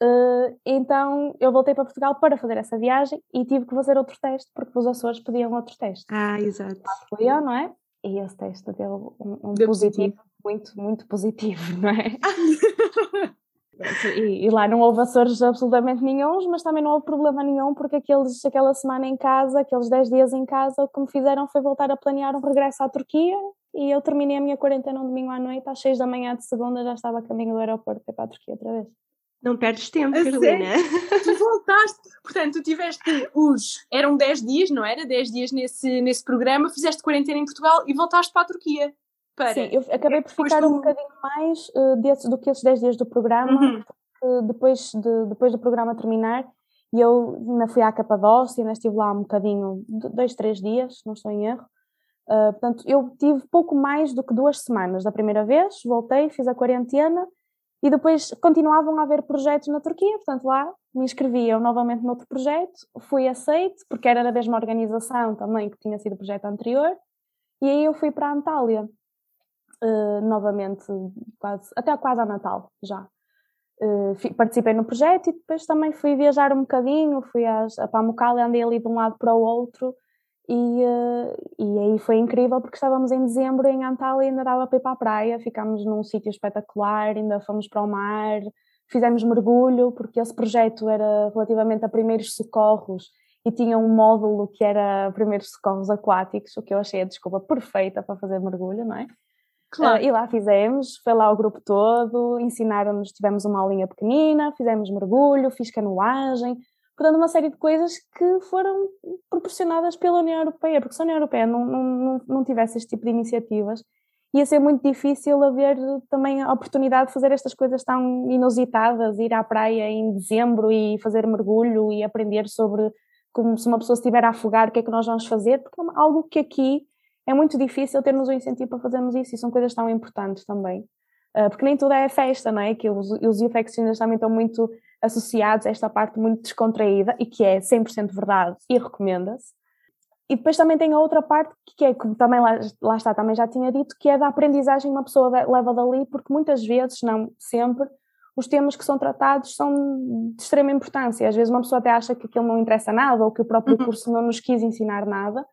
Uh, então eu voltei para Portugal para fazer essa viagem e tive que fazer outro teste, porque os Açores pediam outro teste. Ah, exato. Fui eu, não é? E esse teste deu um, um deu positivo, positivo, muito, muito positivo, não é? e, e, lá não houve Açores absolutamente nenhums, mas também não houve problema nenhum, porque aqueles, aquela semana em casa, aqueles 10 dias em casa, o que me fizeram foi voltar a planear um regresso à Turquia e eu terminei a minha quarentena um domingo à noite, às 6 da manhã de segunda já estava a caminho do aeroporto para a Turquia outra vez. Não perdes tempo, a Carolina. Tu voltaste, portanto, tu tiveste os. Eram 10 dias, não era? 10 dias nesse, nesse programa, fizeste quarentena em Portugal e voltaste para a Turquia. Para... Sim, eu acabei por ficar tu... um bocadinho mais uh, desses, do que esses 10 dias do programa, uhum. porque depois, de, depois do programa terminar, e eu ainda fui à Capadócia, ainda estive lá um bocadinho, dois, três dias, não estou em erro. Uh, portanto, eu tive pouco mais do que duas semanas da primeira vez, voltei, fiz a quarentena e depois continuavam a haver projetos na Turquia, portanto lá me inscreviam novamente noutro projeto, fui aceite, porque era da mesma organização também que tinha sido o projeto anterior, e aí eu fui para a Antália, uh, novamente, quase, até quase a Natal já. Uh, participei no projeto e depois também fui viajar um bocadinho, fui às, a Pamukkale, andei ali de um lado para o outro, e, uh, e aí foi incrível porque estávamos em dezembro em Antalya e ainda dava para ir para a praia, ficámos num sítio espetacular, ainda fomos para o mar, fizemos mergulho, porque esse projeto era relativamente a primeiros socorros e tinha um módulo que era primeiros socorros aquáticos, o que eu achei a desculpa perfeita para fazer mergulho, não é? Claro. Uh, e lá fizemos, foi lá o grupo todo, ensinaram-nos, tivemos uma aulinha pequenina, fizemos mergulho, fiz canoagem, portanto, uma série de coisas que foram proporcionadas pela União Europeia, porque se a União Europeia não, não, não tivesse este tipo de iniciativas, ia ser muito difícil haver também a oportunidade de fazer estas coisas tão inusitadas, ir à praia em dezembro e fazer mergulho e aprender sobre como se uma pessoa estiver a afogar, o que é que nós vamos fazer, porque é algo que aqui é muito difícil termos o um incentivo para fazermos isso e são coisas tão importantes também. Uh, porque nem tudo é festa, não é? Que os, os infeccionistas também estão muito associados a esta parte muito descontraída e que é 100% verdade e recomenda-se. E depois também tem a outra parte que é, como também lá, lá, está, também já tinha dito, que é da aprendizagem que uma pessoa leva dali, porque muitas vezes, não sempre, os temas que são tratados são de extrema importância. Às vezes uma pessoa até acha que aquilo não interessa nada ou que o próprio uhum. curso não nos quis ensinar nada,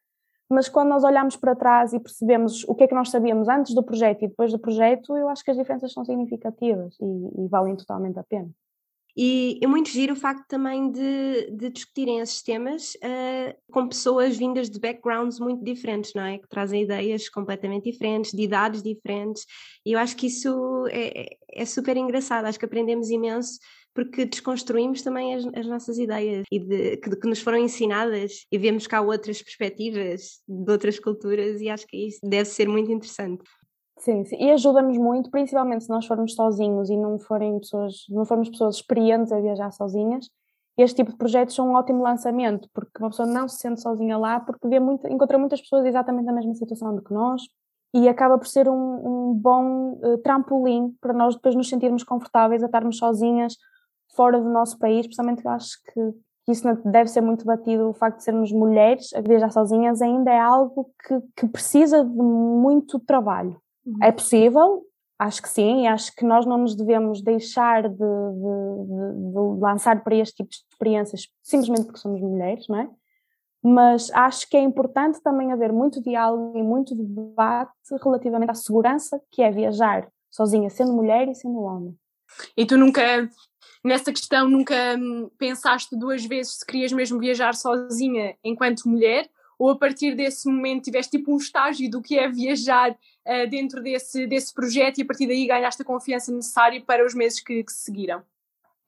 mas quando nós olhamos para trás e percebemos o que é que nós sabíamos antes do projeto e depois do projeto, eu acho que as diferenças são significativas e, e valem totalmente a pena. E é muito giro o facto também de, de discutirem esses temas uh, com pessoas vindas de backgrounds muito diferentes, não é? Que trazem ideias completamente diferentes, de idades diferentes, e eu acho que isso é, é, é super engraçado, acho que aprendemos imenso porque desconstruímos também as, as nossas ideias e de, que, que, nos foram ensinadas e vemos cá outras perspectivas de outras culturas e acho que isso deve ser muito interessante. Sim, sim. e ajuda-nos muito, principalmente se nós formos sozinhos e não forem pessoas, não formos pessoas experientes a viajar sozinhas, este tipo de projetos são um ótimo lançamento, porque uma pessoa não se sente sozinha lá, porque vê muito, encontra muitas pessoas exatamente na mesma situação do que nós, e acaba por ser um, um bom uh, trampolim para nós depois nos sentirmos confortáveis a estarmos sozinhas fora do nosso país, principalmente eu acho que isso deve ser muito batido, o facto de sermos mulheres a viajar sozinhas ainda é algo que, que precisa de muito trabalho. Uhum. É possível, acho que sim, e acho que nós não nos devemos deixar de, de, de, de lançar para este tipo de experiências simplesmente porque somos mulheres, não é? mas acho que é importante também haver muito diálogo e muito debate relativamente à segurança que é viajar sozinha, sendo mulher e sendo homem. E tu nunca, nessa questão, nunca hum, pensaste duas vezes se querias mesmo viajar sozinha enquanto mulher? Ou a partir desse momento tiveste tipo um estágio do que é viajar uh, dentro desse, desse projeto e a partir daí ganhaste a confiança necessária para os meses que, que se seguiram?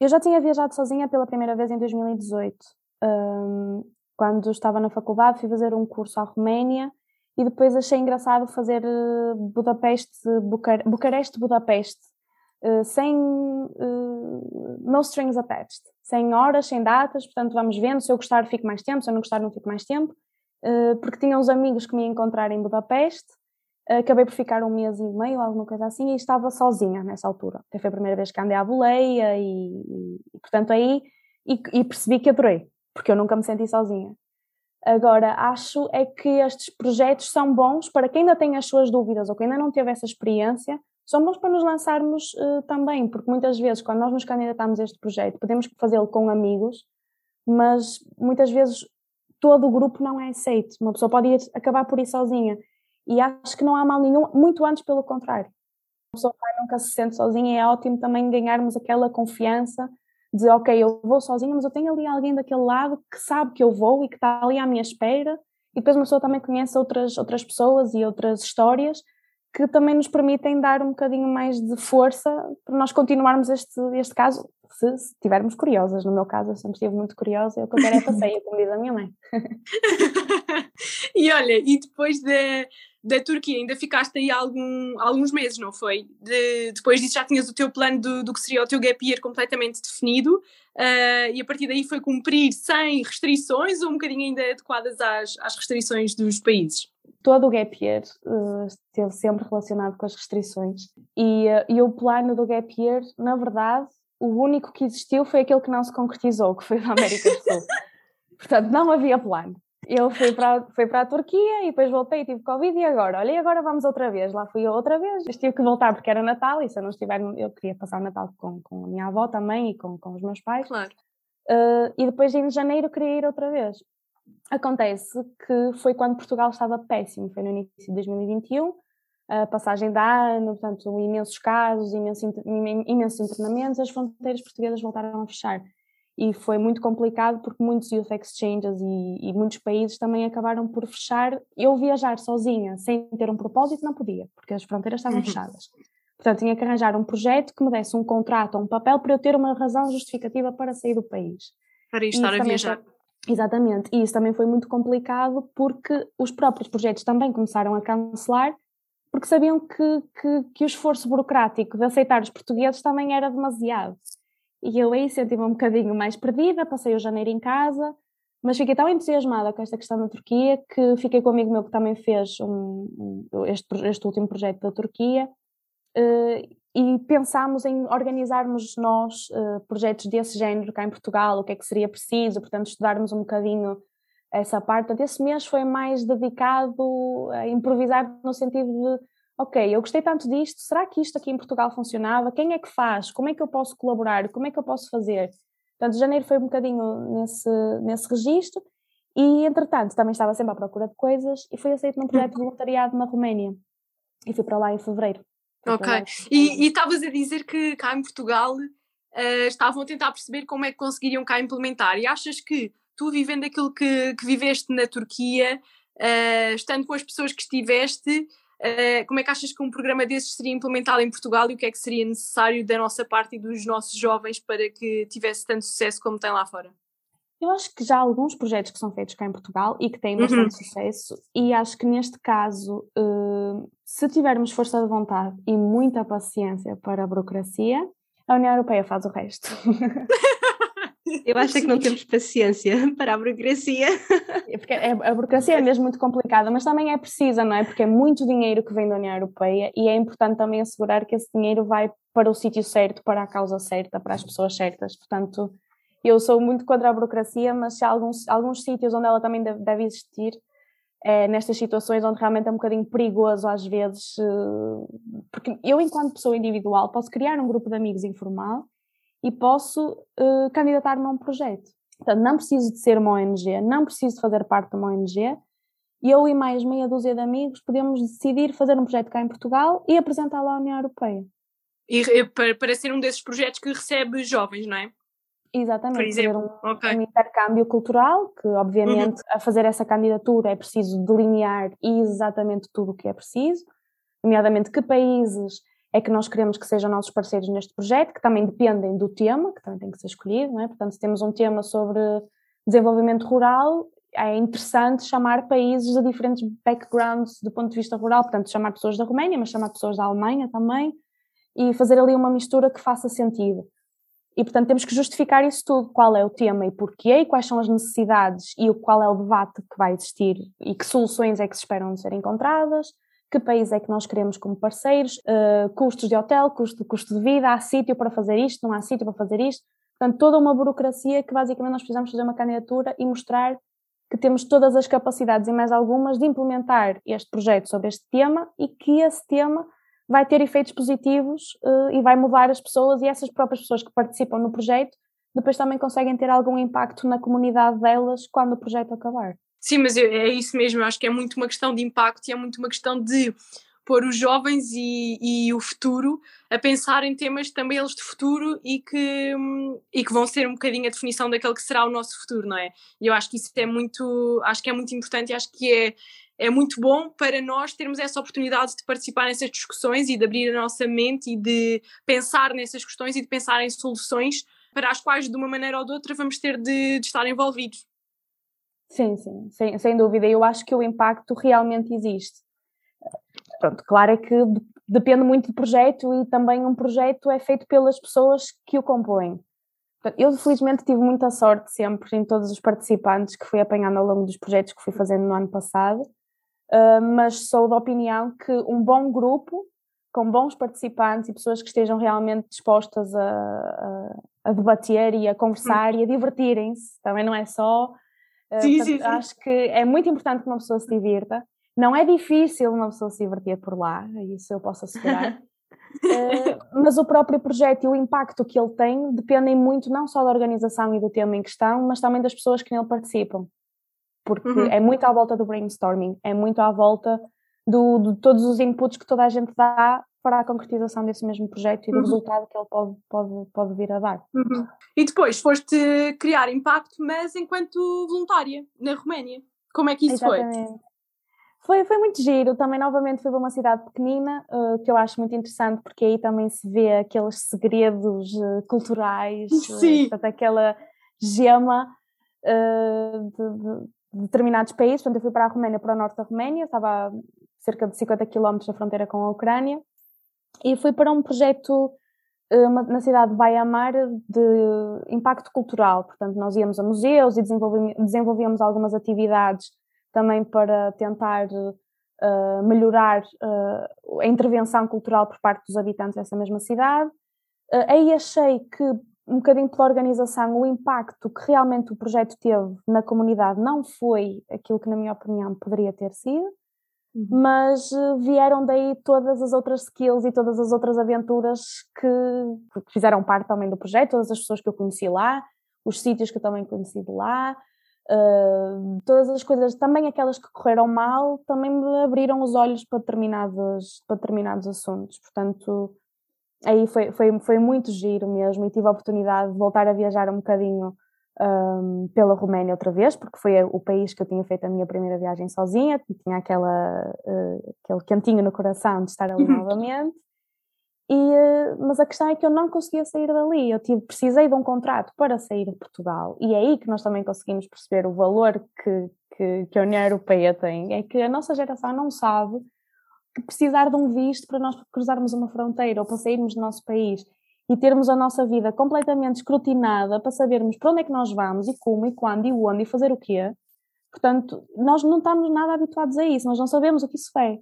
Eu já tinha viajado sozinha pela primeira vez em 2018. Um, quando estava na faculdade, fui fazer um curso à Roménia e depois achei engraçado fazer eh, Budapeste, Bucar Bucareste, Budapeste, uh, sem uh, no strings attached, sem horas, sem datas, portanto vamos vendo, se eu gostar fico mais tempo, se eu não gostar não fico mais tempo, porque tinha uns amigos que me iam encontrar em Budapeste, acabei por ficar um mês e meio, alguma coisa assim, e estava sozinha nessa altura, até foi a primeira vez que andei à boleia e, e portanto aí, e, e percebi que adorei, porque eu nunca me senti sozinha. Agora, acho é que estes projetos são bons para quem ainda tem as suas dúvidas ou quem ainda não teve essa experiência, são bons para nos lançarmos uh, também, porque muitas vezes, quando nós nos candidatamos a este projeto, podemos fazê-lo com amigos, mas muitas vezes todo o grupo não é aceito. Uma pessoa pode ir, acabar por ir sozinha. E acho que não há mal nenhum, muito antes pelo contrário. Uma pessoa nunca se sente sozinha e é ótimo também ganharmos aquela confiança de ok, eu vou sozinha, mas eu tenho ali alguém daquele lado que sabe que eu vou e que está ali à minha espera, e depois uma pessoa também conhece outras, outras pessoas e outras histórias que também nos permitem dar um bocadinho mais de força para nós continuarmos este, este caso, se, estivermos curiosas. No meu caso, eu sempre estive muito curiosa e o que eu quero é passeio, como diz a minha mãe. e olha, e depois de, da Turquia, ainda ficaste aí algum, alguns meses, não foi? De, depois disso já tinhas o teu plano do, do que seria o teu gap year completamente definido uh, e a partir daí foi cumprir sem restrições ou um bocadinho ainda adequadas às, às restrições dos países? Todo o gap year uh, esteve sempre relacionado com as restrições e, uh, e o plano do gap year, na verdade, o único que existiu foi aquele que não se concretizou, que foi da América do Sul. Portanto, não havia plano eu fui para, fui para a Turquia e depois voltei e tive Covid e agora? Olha, e agora vamos outra vez. Lá fui eu outra vez. Mas tive que voltar porque era Natal e se eu não estiver, eu queria passar o Natal com, com a minha avó também e com, com os meus pais. Claro. Uh, e depois em janeiro queria ir outra vez. Acontece que foi quando Portugal estava péssimo, foi no início de 2021, a passagem de ano, portanto, imensos casos, imensos, imensos internamentos, as fronteiras portuguesas voltaram a fechar e foi muito complicado porque muitos youth exchanges e, e, muitos países também acabaram por fechar. Eu viajar sozinha, sem ter um propósito, não podia, porque as fronteiras estavam uhum. fechadas. Portanto, tinha que arranjar um projeto que me desse um contrato ou um papel para eu ter uma razão justificativa para sair do país. Para estar a viajar. Exatamente, e isso também foi muito complicado porque os próprios projetos também começaram a cancelar porque sabiam que, que, que o esforço burocrático de aceitar os portugueses também era demasiado. E eu aí senti-me um bocadinho mais perdida, passei o janeiro em casa, mas fiquei tão entusiasmada com esta questão da Turquia que fiquei com um amigo meu que também fez um, este, este último projeto da Turquia uh, e pensámos em organizarmos nós uh, projetos desse género cá em Portugal, o que é que seria preciso, portanto estudarmos um bocadinho essa parte. Portanto, esse mês foi mais dedicado a improvisar no sentido de ok, eu gostei tanto disto, será que isto aqui em Portugal funcionava? Quem é que faz? Como é que eu posso colaborar? Como é que eu posso fazer? Portanto, janeiro foi um bocadinho nesse, nesse registro e, entretanto, também estava sempre à procura de coisas e fui aceito num projeto de voluntariado na Roménia e fui para lá em fevereiro. Ok, e estavas a dizer que cá em Portugal uh, estavam a tentar perceber como é que conseguiriam cá implementar. E achas que tu vivendo aquilo que, que viveste na Turquia, uh, estando com as pessoas que estiveste, Uh, como é que achas que um programa desses seria implementado em Portugal e o que é que seria necessário da nossa parte e dos nossos jovens para que tivesse tanto sucesso como tem lá fora? Eu acho que já há alguns projetos que são feitos cá em Portugal e que têm bastante uhum. sucesso, e acho que neste caso, uh, se tivermos força de vontade e muita paciência para a burocracia, a União Europeia faz o resto. Eu acho é que não temos paciência para a burocracia. É porque a burocracia é mesmo muito complicada, mas também é precisa, não é? Porque é muito dinheiro que vem da União Europeia e é importante também assegurar que esse dinheiro vai para o sítio certo, para a causa certa, para as pessoas certas. Portanto, eu sou muito contra a burocracia, mas há alguns, alguns sítios onde ela também deve, deve existir, é, nestas situações onde realmente é um bocadinho perigoso às vezes, eh, porque eu, enquanto pessoa individual, posso criar um grupo de amigos informal e posso uh, candidatar-me a um projeto. Portanto, não preciso de ser uma ONG, não preciso de fazer parte de uma ONG, eu e mais meia dúzia de amigos podemos decidir fazer um projeto cá em Portugal e apresentá-lo à União Europeia. E para, para ser um desses projetos que recebe jovens, não é? Exatamente, Por exemplo, um, okay. um, intercâmbio cultural, que obviamente uhum. a fazer essa candidatura é preciso delinear exatamente tudo o que é preciso, nomeadamente que países é que nós queremos que sejam nossos parceiros neste projeto, que também dependem do tema, que também tem que ser escolhido, não é? Portanto, se temos um tema sobre desenvolvimento rural, é interessante chamar países de diferentes backgrounds do ponto de vista rural, portanto, chamar pessoas da Roménia, mas chamar pessoas da Alemanha também, e fazer ali uma mistura que faça sentido. E, portanto, temos que justificar isso tudo, qual é o tema e porquê, e quais são as necessidades e qual é o debate que vai existir e que soluções é que se esperam de ser encontradas, que país é que nós queremos como parceiros, uh, custos de hotel, custo, custo de vida, há sítio para fazer isto, não há sítio para fazer isto. Portanto, toda uma burocracia que basicamente nós precisamos fazer uma candidatura e mostrar que temos todas as capacidades e mais algumas de implementar este projeto sobre este tema e que esse tema vai ter efeitos positivos uh, e vai mudar as pessoas e essas próprias pessoas que participam no projeto depois também conseguem ter algum impacto na comunidade delas quando o projeto acabar. Sim, mas é isso mesmo, eu acho que é muito uma questão de impacto e é muito uma questão de pôr os jovens e, e o futuro a pensar em temas também eles de futuro e que, e que vão ser um bocadinho a definição daquele que será o nosso futuro, não é? E eu acho que isso é muito, acho que é muito importante e acho que é, é muito bom para nós termos essa oportunidade de participar nessas discussões e de abrir a nossa mente e de pensar nessas questões e de pensar em soluções para as quais, de uma maneira ou de outra, vamos ter de, de estar envolvidos. Sim, sim, sem, sem dúvida. Eu acho que o impacto realmente existe. Pronto, claro é que depende muito do projeto e também um projeto é feito pelas pessoas que o compõem. Eu, felizmente, tive muita sorte sempre em todos os participantes que fui apanhando ao longo dos projetos que fui fazendo no ano passado, uh, mas sou da opinião que um bom grupo, com bons participantes e pessoas que estejam realmente dispostas a, a, a debater e a conversar hum. e a divertirem-se, também não é só ah, sim, Portanto, sim, sim. Acho que é muito importante que uma pessoa se divirta. Não é difícil uma pessoa se divertir por lá, isso eu posso assegurar. uh, mas o próprio projeto e o impacto que ele tem dependem muito não só da organização e do tema em questão, mas também das pessoas que nele participam. Porque uhum. é muito à volta do brainstorming, é muito à volta do, de todos os inputs que toda a gente dá para a concretização desse mesmo projeto e do uhum. resultado que ele pode, pode, pode vir a dar. Uhum. E depois foste criar impacto, mas enquanto voluntária na Roménia. Como é que isso Exatamente. foi? Foi, foi muito giro, também novamente foi para uma cidade pequenina, uh, que eu acho muito interessante, porque aí também se vê aqueles segredos uh, culturais, Sim. Uh, aquela gema de, de, determinados países. Portanto, eu fui para a Roménia, para o norte da Roménia, estava a cerca de 50 km da fronteira com a Ucrânia, e fui para um projeto eh, na cidade de Baiamar de impacto cultural, portanto nós íamos a museus e desenvolvíamos algumas atividades também para tentar uh, melhorar uh, a intervenção cultural por parte dos habitantes dessa mesma cidade. Uh, aí achei que, um bocadinho pela organização, o impacto que realmente o projeto teve na comunidade não foi aquilo que, na minha opinião, poderia ter sido. Uhum. mas eh, vieram daí todas as outras skills e todas as outras aventuras que, que, fizeram parte também do projeto, todas as pessoas que eu conheci lá, os sítios que eu também conheci de lá, uh, todas as coisas, também aquelas que correram mal, também me abriram os olhos para determinados, para determinados assuntos. Portanto, aí foi, foi, foi muito giro mesmo e tive a oportunidade de voltar a viajar um bocadinho um, pela Roménia outra vez, porque foi o país que eu tinha feito a minha primeira viagem sozinha, tinha aquela, uh, aquele cantinho no coração de estar ali novamente. E, uh, mas a questão é que eu não conseguia sair dali, eu tive, precisei de um contrato para sair de Portugal, e é aí que nós também conseguimos perceber o valor que, que, que a União Europeia tem, é que a nossa geração não sabe precisar de um visto para nós cruzarmos uma fronteira ou para sairmos do nosso país e termos a nossa vida completamente escrutinada para sabermos para onde é que nós vamos e como e quando e onde e fazer o quê. Portanto, nós não estamos nada habituados a isso, nós não sabemos o que isso é.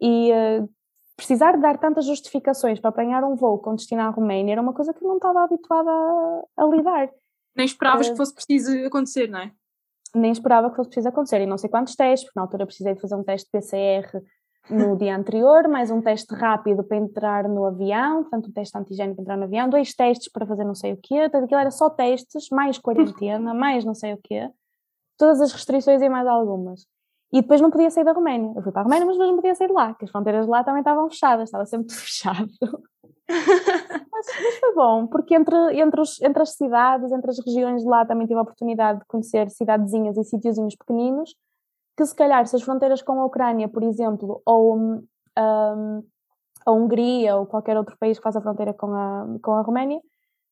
E uh, precisar de dar tantas justificações para apanhar um voo com destino à Roménia era uma coisa que eu não estava habituada a, a lidar. Nem esperavas uh, que fosse preciso acontecer, não é? Nem esperava que fosse preciso acontecer. E não sei quantos testes, porque na altura precisei de fazer um teste de PCR no dia anterior, mais um teste rápido para entrar no avião, portanto, um teste antigénico para entrar no avião, dois testes para fazer não sei o quê, portanto, aquilo era só testes, mais quarentena, mais não sei o quê, todas as restrições e mais algumas. E depois não podia sair da Roménia. Eu fui para a Roménia, mas depois não podia sair de lá, porque as fronteiras de lá também estavam fechadas, estava sempre tudo fechado. mas, mas, foi bom, porque entre, entre, os, entre as cidades, entre as regiões de lá, também tive a oportunidade de conhecer cidadezinhas e sítiozinhos pequeninos, que se calhar se as fronteiras com a Ucrânia, por exemplo, ou um, a Hungria ou qualquer outro país que faz a fronteira com a, com a Roménia,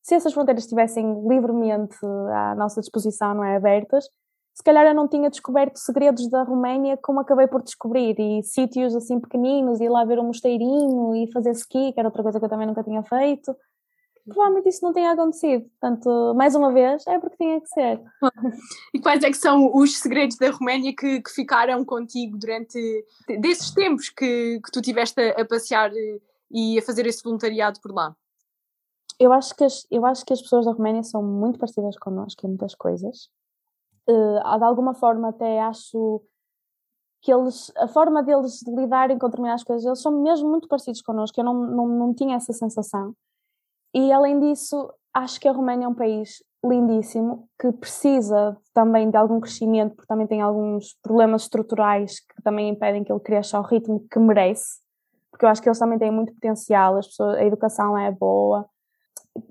se essas fronteiras estivessem livremente à nossa disposição, não é, abertas, se calhar eu não tinha descoberto segredos da Roménia como acabei por descobrir, e sítios assim pequeninos, ir lá ver um mosteirinho e fazer ski, que era outra coisa que eu também nunca tinha feito. Provavelmente isso não tenha acontecido, portanto, mais uma vez, é porque tinha que ser. E quais é que são os segredos da Roménia que, que ficaram contigo durante desses tempos que, que tu tiveste a, a passear e a fazer esse voluntariado por lá? Eu acho, que as, eu acho que as pessoas da Roménia são muito parecidas connosco em muitas coisas uh, de alguma forma até acho que eles, a forma deles de lidarem com determinadas coisas, eles são mesmo muito parecidos connosco, eu não, não, não tinha essa sensação. E além disso, acho que a Roménia é um país lindíssimo, que precisa também de algum crescimento, porque também tem alguns problemas estruturais que também impedem que ele cresça ao ritmo que merece, porque eu acho que eles também têm muito potencial, as pessoas, a educação é boa,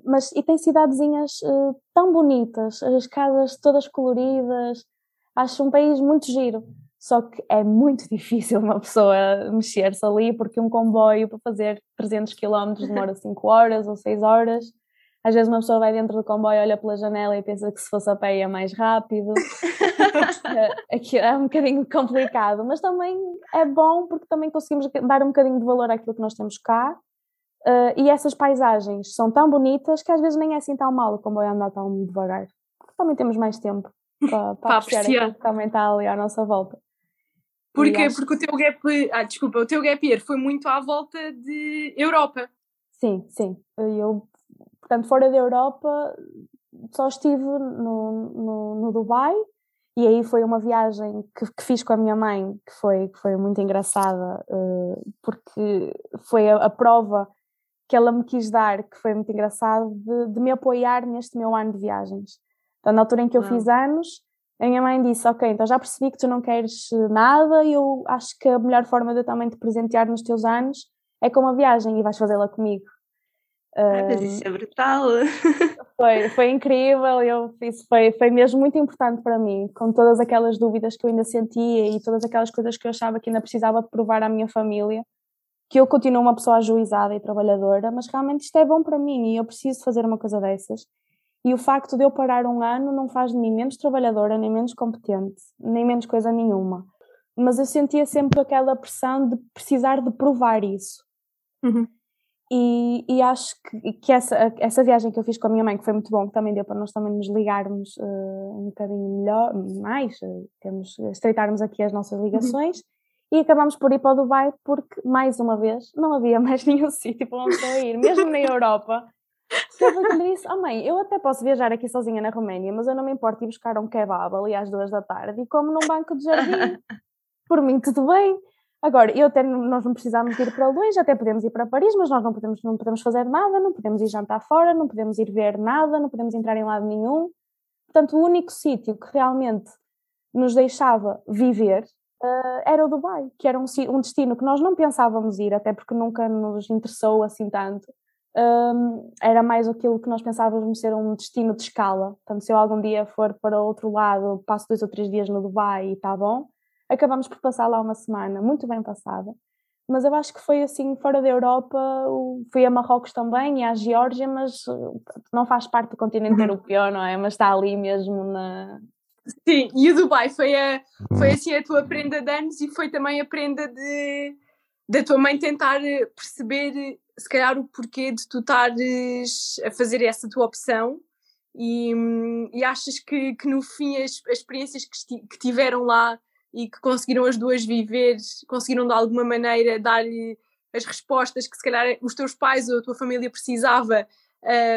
mas e tem cidadezinhas uh, tão bonitas, as casas todas coloridas, acho um país muito giro. Só que é muito difícil uma pessoa mexer-se ali, porque um comboio para fazer 300 km demora 5 horas ou 6 horas. Às vezes uma pessoa vai dentro do comboio, olha pela janela e pensa que se fosse a pé ia mais rápido. Aqui é um bocadinho complicado, mas também é bom porque também conseguimos dar um bocadinho de valor àquilo que nós temos cá Uh, e essas paisagens são tão bonitas que às vezes nem é assim tão mal o comboio andar tão devagar. Porque também temos mais tempo para, para, para apreciar, aquilo que também está ali à nossa volta. Porque, acho... porque o teu gap, ah, desculpa, o teu gap year foi muito à volta de Europa. Sim, sim. Eu, portanto, fora da Europa, só estive no, no, no Dubai e aí foi uma viagem que, que, fiz com a minha mãe que foi, que foi muito engraçada, uh, porque foi a, a prova que ela me quis dar, que foi muito engraçado, de, de me apoiar neste meu ano de viagens. Então, na altura em que eu fiz anos, a minha mãe disse: Ok, então já percebi que tu não queres nada, e eu acho que a melhor forma de eu também te presentear nos teus anos é com uma viagem e vais fazê-la comigo. Ah, mas isso é brutal! Foi, foi incrível, eu fiz, foi, foi mesmo muito importante para mim, com todas aquelas dúvidas que eu ainda sentia e todas aquelas coisas que eu achava que ainda precisava provar à minha família que eu continuo uma pessoa ajuizada e trabalhadora, mas realmente isto é bom para mim e eu preciso fazer uma coisa dessas. E o facto de eu parar um ano não faz mim menos trabalhadora, nem menos competente, nem menos coisa nenhuma. Mas eu sentia sempre aquela pressão de precisar de provar isso. Uhum. E, e, acho que, que essa, essa viagem que eu fiz com a minha mãe, que foi muito bom, que também deu para nós também nos ligarmos uh, um bocadinho melhor, mais, uh, temos, estreitarmos aqui as nossas ligações. Uhum e acabámos por ir para o Dubai porque, mais uma vez, não havia mais nenhum sítio para onde eu ir, mesmo na Europa. Eu lhe disse, oh mãe, eu até posso viajar aqui sozinha na Roménia, mas eu não me importo ir buscar um kebab ali às duas da tarde e como num banco de jardim. Por mim, tudo bem. Agora, eu até, nós não precisamos ir para longe, até podemos ir para Paris, mas nós não podemos, não podemos fazer nada, não podemos ir jantar fora, não podemos ir ver nada, não podemos entrar em lado nenhum. Portanto, o único sítio que realmente nos deixava viver uh, era o Dubai, que era um, um, destino que nós não pensávamos ir, até porque nunca nos interessou assim tanto. Um, era mais aquilo que nós pensávamos ser um destino de escala. Portanto, se eu algum dia for para outro lado, passo dois ou três dias no Dubai e está bom. Acabamos por passar lá uma semana, muito bem passada. Mas eu acho que foi assim, fora da Europa, fui a Marrocos também e à Geórgia, mas não faz parte do continente uhum. europeu, não é? Mas está ali mesmo na, Sim, e o Dubai foi, a, foi assim a tua prenda de anos e foi também a prenda de, da tua mãe tentar eh, perceber, eh, se calhar, o porquê de tu estares a fazer essa tua opção e, hum, e achas que, que, no fim as, as experiências que, que, tiveram lá e que conseguiram as duas viver, conseguiram de alguma maneira dar-lhe as respostas que se calhar os teus pais ou a tua família precisava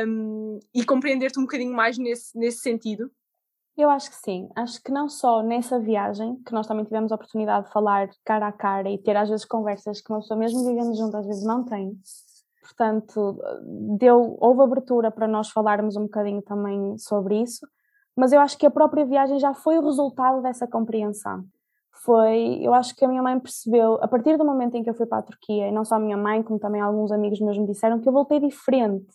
um, e compreender-te um bocadinho mais nesse, nesse sentido? Eu acho que sim. Acho que não só nessa viagem, que nós também tivemos a oportunidade de falar cara a cara e ter às vezes conversas que uma pessoa mesmo vivendo junto às vezes não tem. Portanto, deu, houve abertura para nós falarmos um bocadinho também sobre isso, mas eu acho que a própria viagem já foi o resultado dessa compreensão. Foi, eu acho que a minha mãe percebeu, a partir do momento em que eu fui para a Turquia, e não só a minha mãe, como também alguns amigos meus me disseram, que eu voltei diferente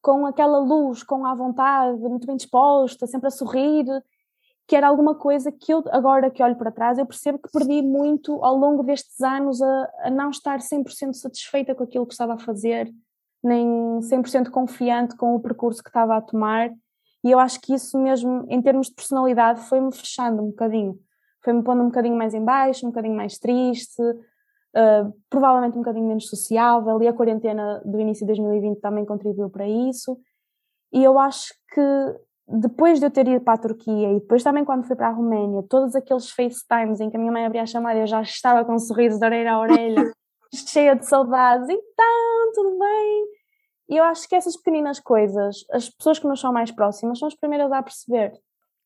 com aquela luz, com a vontade, muito bem disposta, sempre a sorrir, que era alguma coisa que eu, agora que olho para trás, eu percebo que perdi muito ao longo destes anos a, a não estar 100% satisfeita com aquilo que estava a fazer, nem 100% confiante com o percurso que estava a tomar. E eu acho que isso mesmo, em termos de personalidade, foi-me fechando um bocadinho. Foi-me pondo um bocadinho mais em baixo, um bocadinho mais triste, uh, provavelmente um bocadinho menos sociável, e a quarentena do início de 2020 também contribuiu para isso. E eu acho que depois de eu ter ido para a Turquia e depois também quando fui para a Roménia, todos aqueles FaceTimes em que a minha mãe abria a chamada e eu já estava com um sorriso de orelha a orelha, cheia de saudades, então, tudo bem? E eu acho que essas pequeninas coisas, as pessoas que nos são mais próximas, são as primeiras a perceber.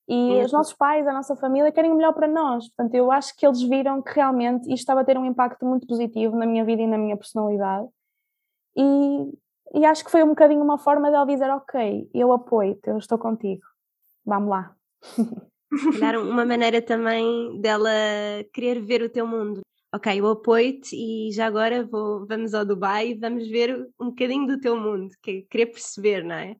E os nossos pais, a nossa família querem o melhor para nós. Portanto, eu acho que eles viram que realmente isto estava a ter um impacto muito positivo na minha vida e na minha personalidade. E, e acho que foi um bocadinho uma forma de ele dizer: Ok, eu apoio-te, eu estou contigo, vamos lá. Dar uma maneira também dela querer ver o teu mundo. Ok, eu apoio-te e já agora vou, vamos ao Dubai e vamos ver um bocadinho do teu mundo, que é querer perceber, não é?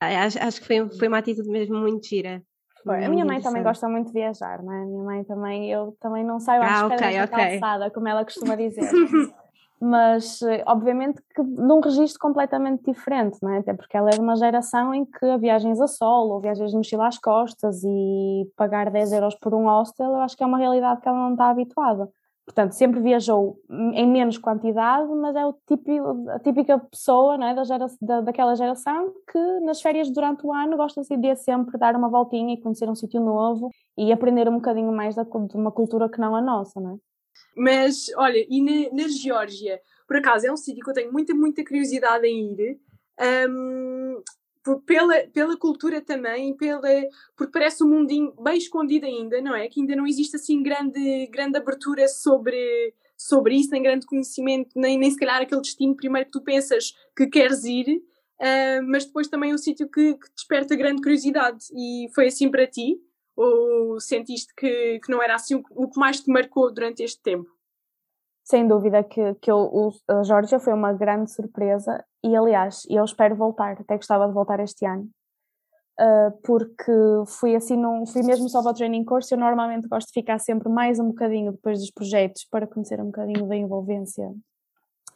Acho, acho que foi, foi uma atitude mesmo muito gira. Foi. A minha mãe também gosta muito de viajar, não é? A minha mãe também, eu também não saio às ah, okay, okay. calçada, como ela costuma dizer. Mas, eh, obviamente, que num registro completamente diferente, não é? Até porque ela é de uma geração em que viagens a solo, ou viagens de mochila às costas e pagar 10 euros por um hostel, eu acho que é uma realidade que ela não está habituada. Portanto, sempre viajou em menos quantidade, mas é o típico, a típica pessoa não é, da, gera, da, daquela geração que nas férias durante o ano gosta de sempre dar uma voltinha e conhecer um sítio novo e aprender um bocadinho mais da, de uma cultura que não a nossa, não é? Mas, olha, e na, na Geórgia, por acaso, é um sítio que eu tenho muita, muita curiosidade em ir. Um, por, pela, pela cultura também, pela, porque parece um mundinho bem escondido ainda, não é? Que ainda não existe assim grande, grande abertura sobre, sobre isso, nem grande conhecimento, nem, nem se calhar aquele destino primeiro que tu pensas que queres ir, uh, mas depois também é um sítio que, que, desperta grande curiosidade. E foi assim para ti? Ou sentiste que, que não era assim o, o que mais te marcou durante este tempo? Sem dúvida que, que eu, a Geórgia foi uma grande surpresa e aliás eu espero voltar, até gostava de voltar este ano uh, porque fui assim, não, fui mesmo só para o training course, eu normalmente gosto de ficar sempre mais um bocadinho depois dos projetos para conhecer um bocadinho da envolvência.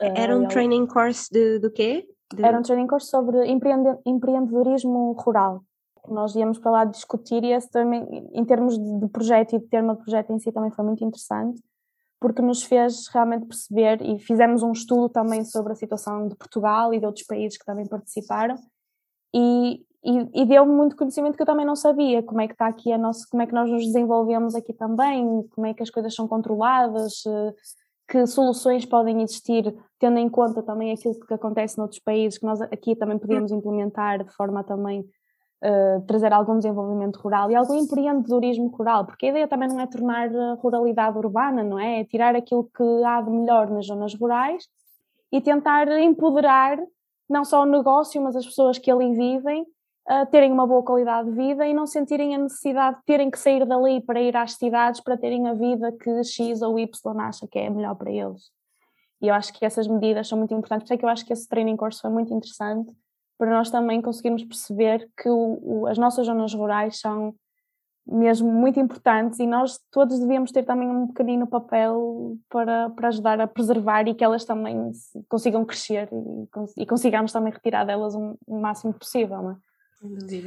Uh, Era um training course de, do quê? De... Era um training course sobre empreende, empreendedorismo rural. Nós íamos para lá discutir e esse também, em termos de, de projeto e de termo de projeto em si também foi muito interessante porque nos fez realmente perceber e fizemos um estudo também sobre a situação de Portugal e de outros países que também participaram. E, e, e deu-me muito conhecimento que eu também não sabia como é que está aqui a nossa, como é que nós nos desenvolvemos aqui também, como é que as coisas são controladas, eh, que soluções podem existir tendo em conta também aquilo que acontece noutros países que nós aqui também podemos implementar de forma também uh, trazer algum desenvolvimento rural e algum empreendedorismo rural, porque a ideia também não é tornar a ruralidade urbana, não é? É tirar aquilo que há de melhor nas zonas rurais e tentar empoderar não só o negócio, mas as pessoas que ali vivem a terem uma boa qualidade de vida e não sentirem a necessidade de terem que sair dali para ir às cidades para terem a vida que X ou Y acha que é melhor para eles. E eu acho que essas medidas são muito importantes, por isso é que eu acho que esse training course foi muito interessante para nós também conseguirmos perceber que o, o, as nossas zonas rurais são mesmo muito importantes e nós todos devíamos ter também um pequenino papel para, para ajudar a preservar e que elas também consigam crescer e, e consigamos também retirar delas o, o máximo possível, não é?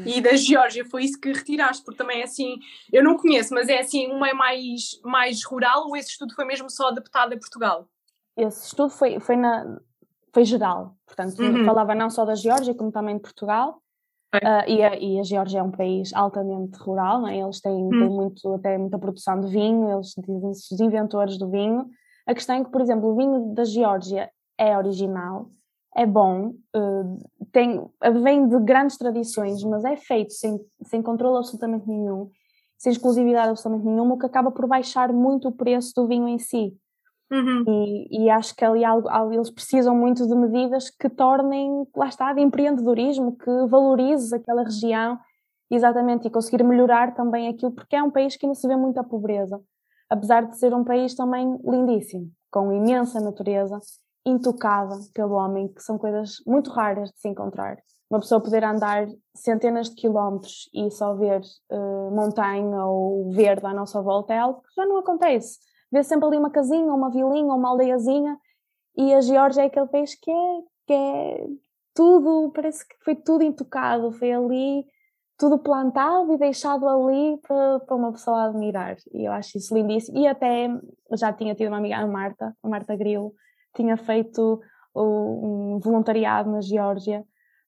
E da Geórgia foi isso que retiraste, porque também é assim, eu não conheço, mas é assim, uma é mais, mais rural ou esse estudo foi mesmo só adaptado a Portugal? esse estudo foi, foi, na, foi geral, portanto, Uhum. falava não só da Geórgia, como também de Portugal. Ah, e, a, e a Geórgia é um país altamente rural, né? eles têm, têm muito, até muita produção de vinho, eles dizem-se os inventores do vinho. A questão é que, por exemplo, o vinho da Geórgia é original, é bom, eh, tem, vem de grandes tradições, mas é feito sem, sem controle absolutamente nenhum, sem exclusividade absolutamente nenhuma, o que acaba por baixar muito o preço do vinho em si. Uhum. E, e acho que ali algo, eles precisam muito de medidas que tornem, lá está, de empreendedorismo, que valorize aquela região, exatamente, e conseguir melhorar também aquilo, porque é um país que ainda se vê muita pobreza, apesar de ser um país também lindíssimo, com imensa natureza, intocada pelo homem, que são coisas muito raras de se encontrar. Uma pessoa poder andar centenas de quilómetros e só ver eh, montanha ou verde à nossa volta é algo que já não acontece vê sempre ali uma casinha, uma vilinha, uma aldeiazinha, e a Geórgia é aquele país que é, que é tudo, parece que foi tudo intocado, foi ali tudo plantado e deixado ali para, para uma pessoa admirar, e eu acho isso lindíssimo, e até já tinha tido uma amiga, a Marta, a Marta Grilo, tinha feito um voluntariado na Geórgia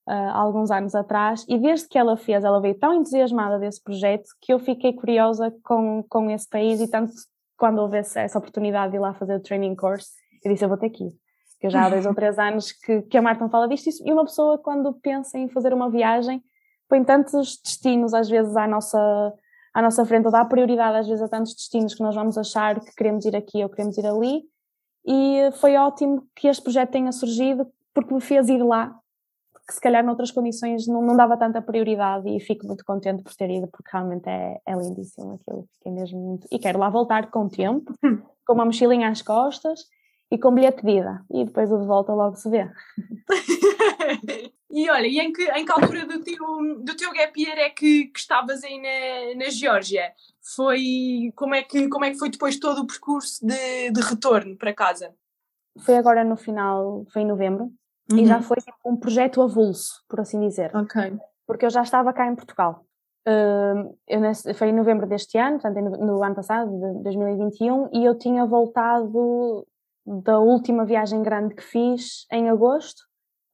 ah, há alguns anos atrás, e desde que ela fez, ela veio tão entusiasmada desse projeto que eu fiquei curiosa com, com esse país e tanto quando houve essa, oportunidade de ir lá fazer o training course, eu disse, eu vou ter que ir. Que eu já há dois ou três anos que, que a Marta fala disto e uma pessoa quando pensa em fazer uma viagem põe tantos destinos às vezes à nossa, à nossa frente, ou dá prioridade às vezes a tantos destinos que nós vamos achar que queremos ir aqui ou queremos ir ali e foi ótimo que este projeto tenha surgido porque me fez ir lá que se calhar noutras condições não, não dava tanta prioridade e fico muito contente por ter ido porque realmente é, é lindíssimo aquilo, fiquei mesmo muito e quero lá voltar com o tempo, com uma mochilinha às costas e com bilhete de ida e depois o de volta logo se vê. e olha, e em que, em que altura do teu, do teu gap year é que, que estavas aí na, na Geórgia? Foi, como é, que, como é que foi depois todo o percurso de, de retorno para casa? Foi agora no final, foi em novembro, e já foi tipo, um projeto avulso, por assim dizer. Ok. porque eu já estava cá em Portugal. Hum, eu nesse- foi em novembro deste ano, portanto, no, no ano passado, de 2021, e eu tinha voltado da última viagem grande que fiz em agosto,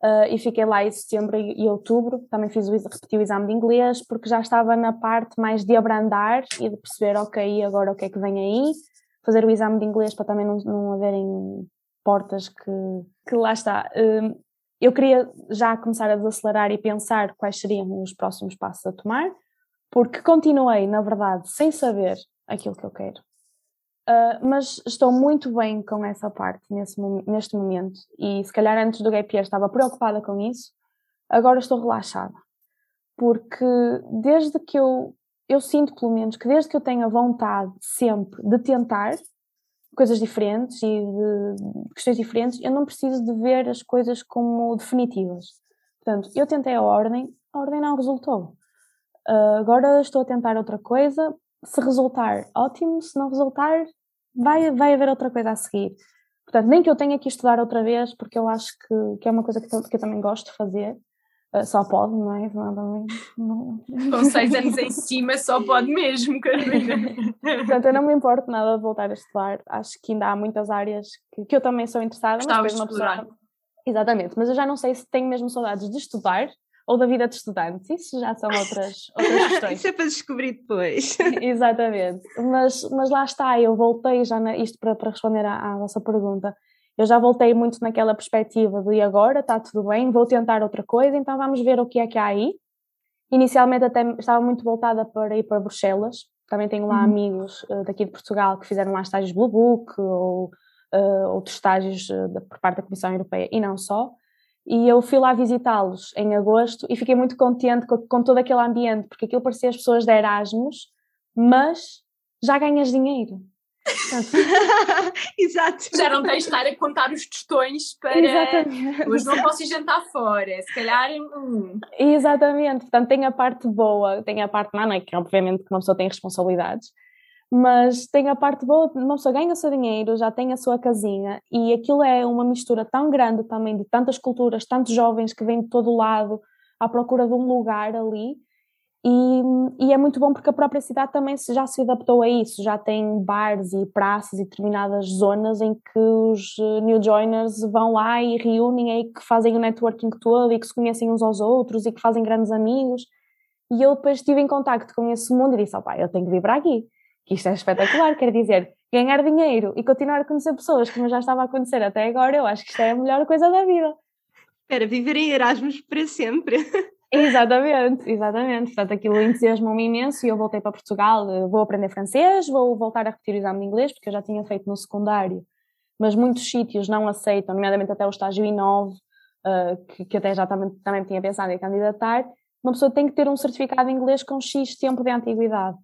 ah, e fiquei lá em setembro e, e outubro. Também fiz o, repeti o exame de inglês, porque já estava na parte mais de abrandar e de perceber, ok, agora o que é que vem aí, fazer o exame de inglês para também não, não haverem portas que, que lá está. Hum, eu queria já começar a desacelerar e pensar quais seriam os próximos passos a tomar, porque continuei, na verdade, sem saber aquilo que eu quero. Ah, mas estou muito bem com essa parte nesse, neste momento e se calhar antes do gap year estava preocupada com isso, agora estou relaxada. Porque desde que eu, eu sinto pelo menos que desde que eu tenho a vontade sempre de tentar coisas diferentes e de questões diferentes, eu não preciso de ver as coisas como definitivas. Portanto, eu tentei a ordem, a ordem não resultou. Ah, agora estou a tentar outra coisa. Se resultar, ótimo. Se não resultar, vai, vai haver outra coisa a seguir. Portanto, nem que eu tenha que estudar outra vez, porque eu acho que, que é uma coisa que, que eu também gosto de fazer. Ah, só pode, não é? Não, não, não, Com seis anos em cima só pode mesmo, Carolina. Portanto, eu não me importo nada de voltar a estudar. Acho que ainda há muitas áreas que, que eu também sou interessada. mas depois de uma pessoa-. Exatamente, mas eu já não sei se tenho mesmo saudades de estudar ou da vida de estudante. Isso já são outras, outras questões. Isso é para descobrir depois. Exatamente. Mas, mas lá está, eu voltei já, na, isto para, para responder à, à vossa pergunta, eu já voltei muito naquela perspectiva de agora está tudo bem, vou tentar outra coisa, então vamos ver o que é que há aí. Inicialmente até estava muito voltada para ir para Bruxelas, também tenho lá amigos eh, daqui de Portugal que fizeram lá estágios Blue Book ou eh, outros estágios eh, da, por parte da Comissão Europeia e não só. E eu fui lá visitá-los em agosto e fiquei muito contente com, com todo aquele ambiente, porque aquilo parecia as pessoas de Erasmus, mas já ganhas dinheiro. Exato. Já não tens de estar a contar os tostões para. Exatamente. Hoje não posso ir jantar fora. Se calhar. hum, Exatamente, portanto tem a parte boa, tem a parte má, não é? Que obviamente que uma pessoa tem responsabilidades, mas tem a parte boa, uma pessoa ganha o seu dinheiro, já tem a sua casinha e aquilo é uma mistura tão grande também de tantas culturas, tantos jovens que vêm de todo lado à procura de um lugar ali E, e, é muito bom porque a própria cidade também já se adaptou a isso, já tem bares e praças e determinadas zonas em que os eh, new joiners vão lá e reúnem e que fazem o networking todo e que se conhecem uns aos outros e que fazem grandes amigos. E eu depois estive em contacto com esse mundo e disse: opá, eu tenho que vir para aqui, que isto é espetacular, quer dizer, ganhar dinheiro e continuar a conhecer pessoas como já estava a conhecer até agora, eu acho que isto é a melhor coisa da vida. Espera, viver em Erasmus para sempre. Exatamente, exatamente. Portanto, aquilo entusiasmou-me imenso e eu voltei para Portugal. Eh, vou aprender francês, vou voltar a repetir o exame de inglês, porque eu já tinha feito no secundário, mas muitos sítios não aceitam, nomeadamente até o estágio I9, uh, que, que, até já também, também tinha pensado em candidatar. Uma pessoa tem que ter um certificado em inglês com X tempo de antiguidade.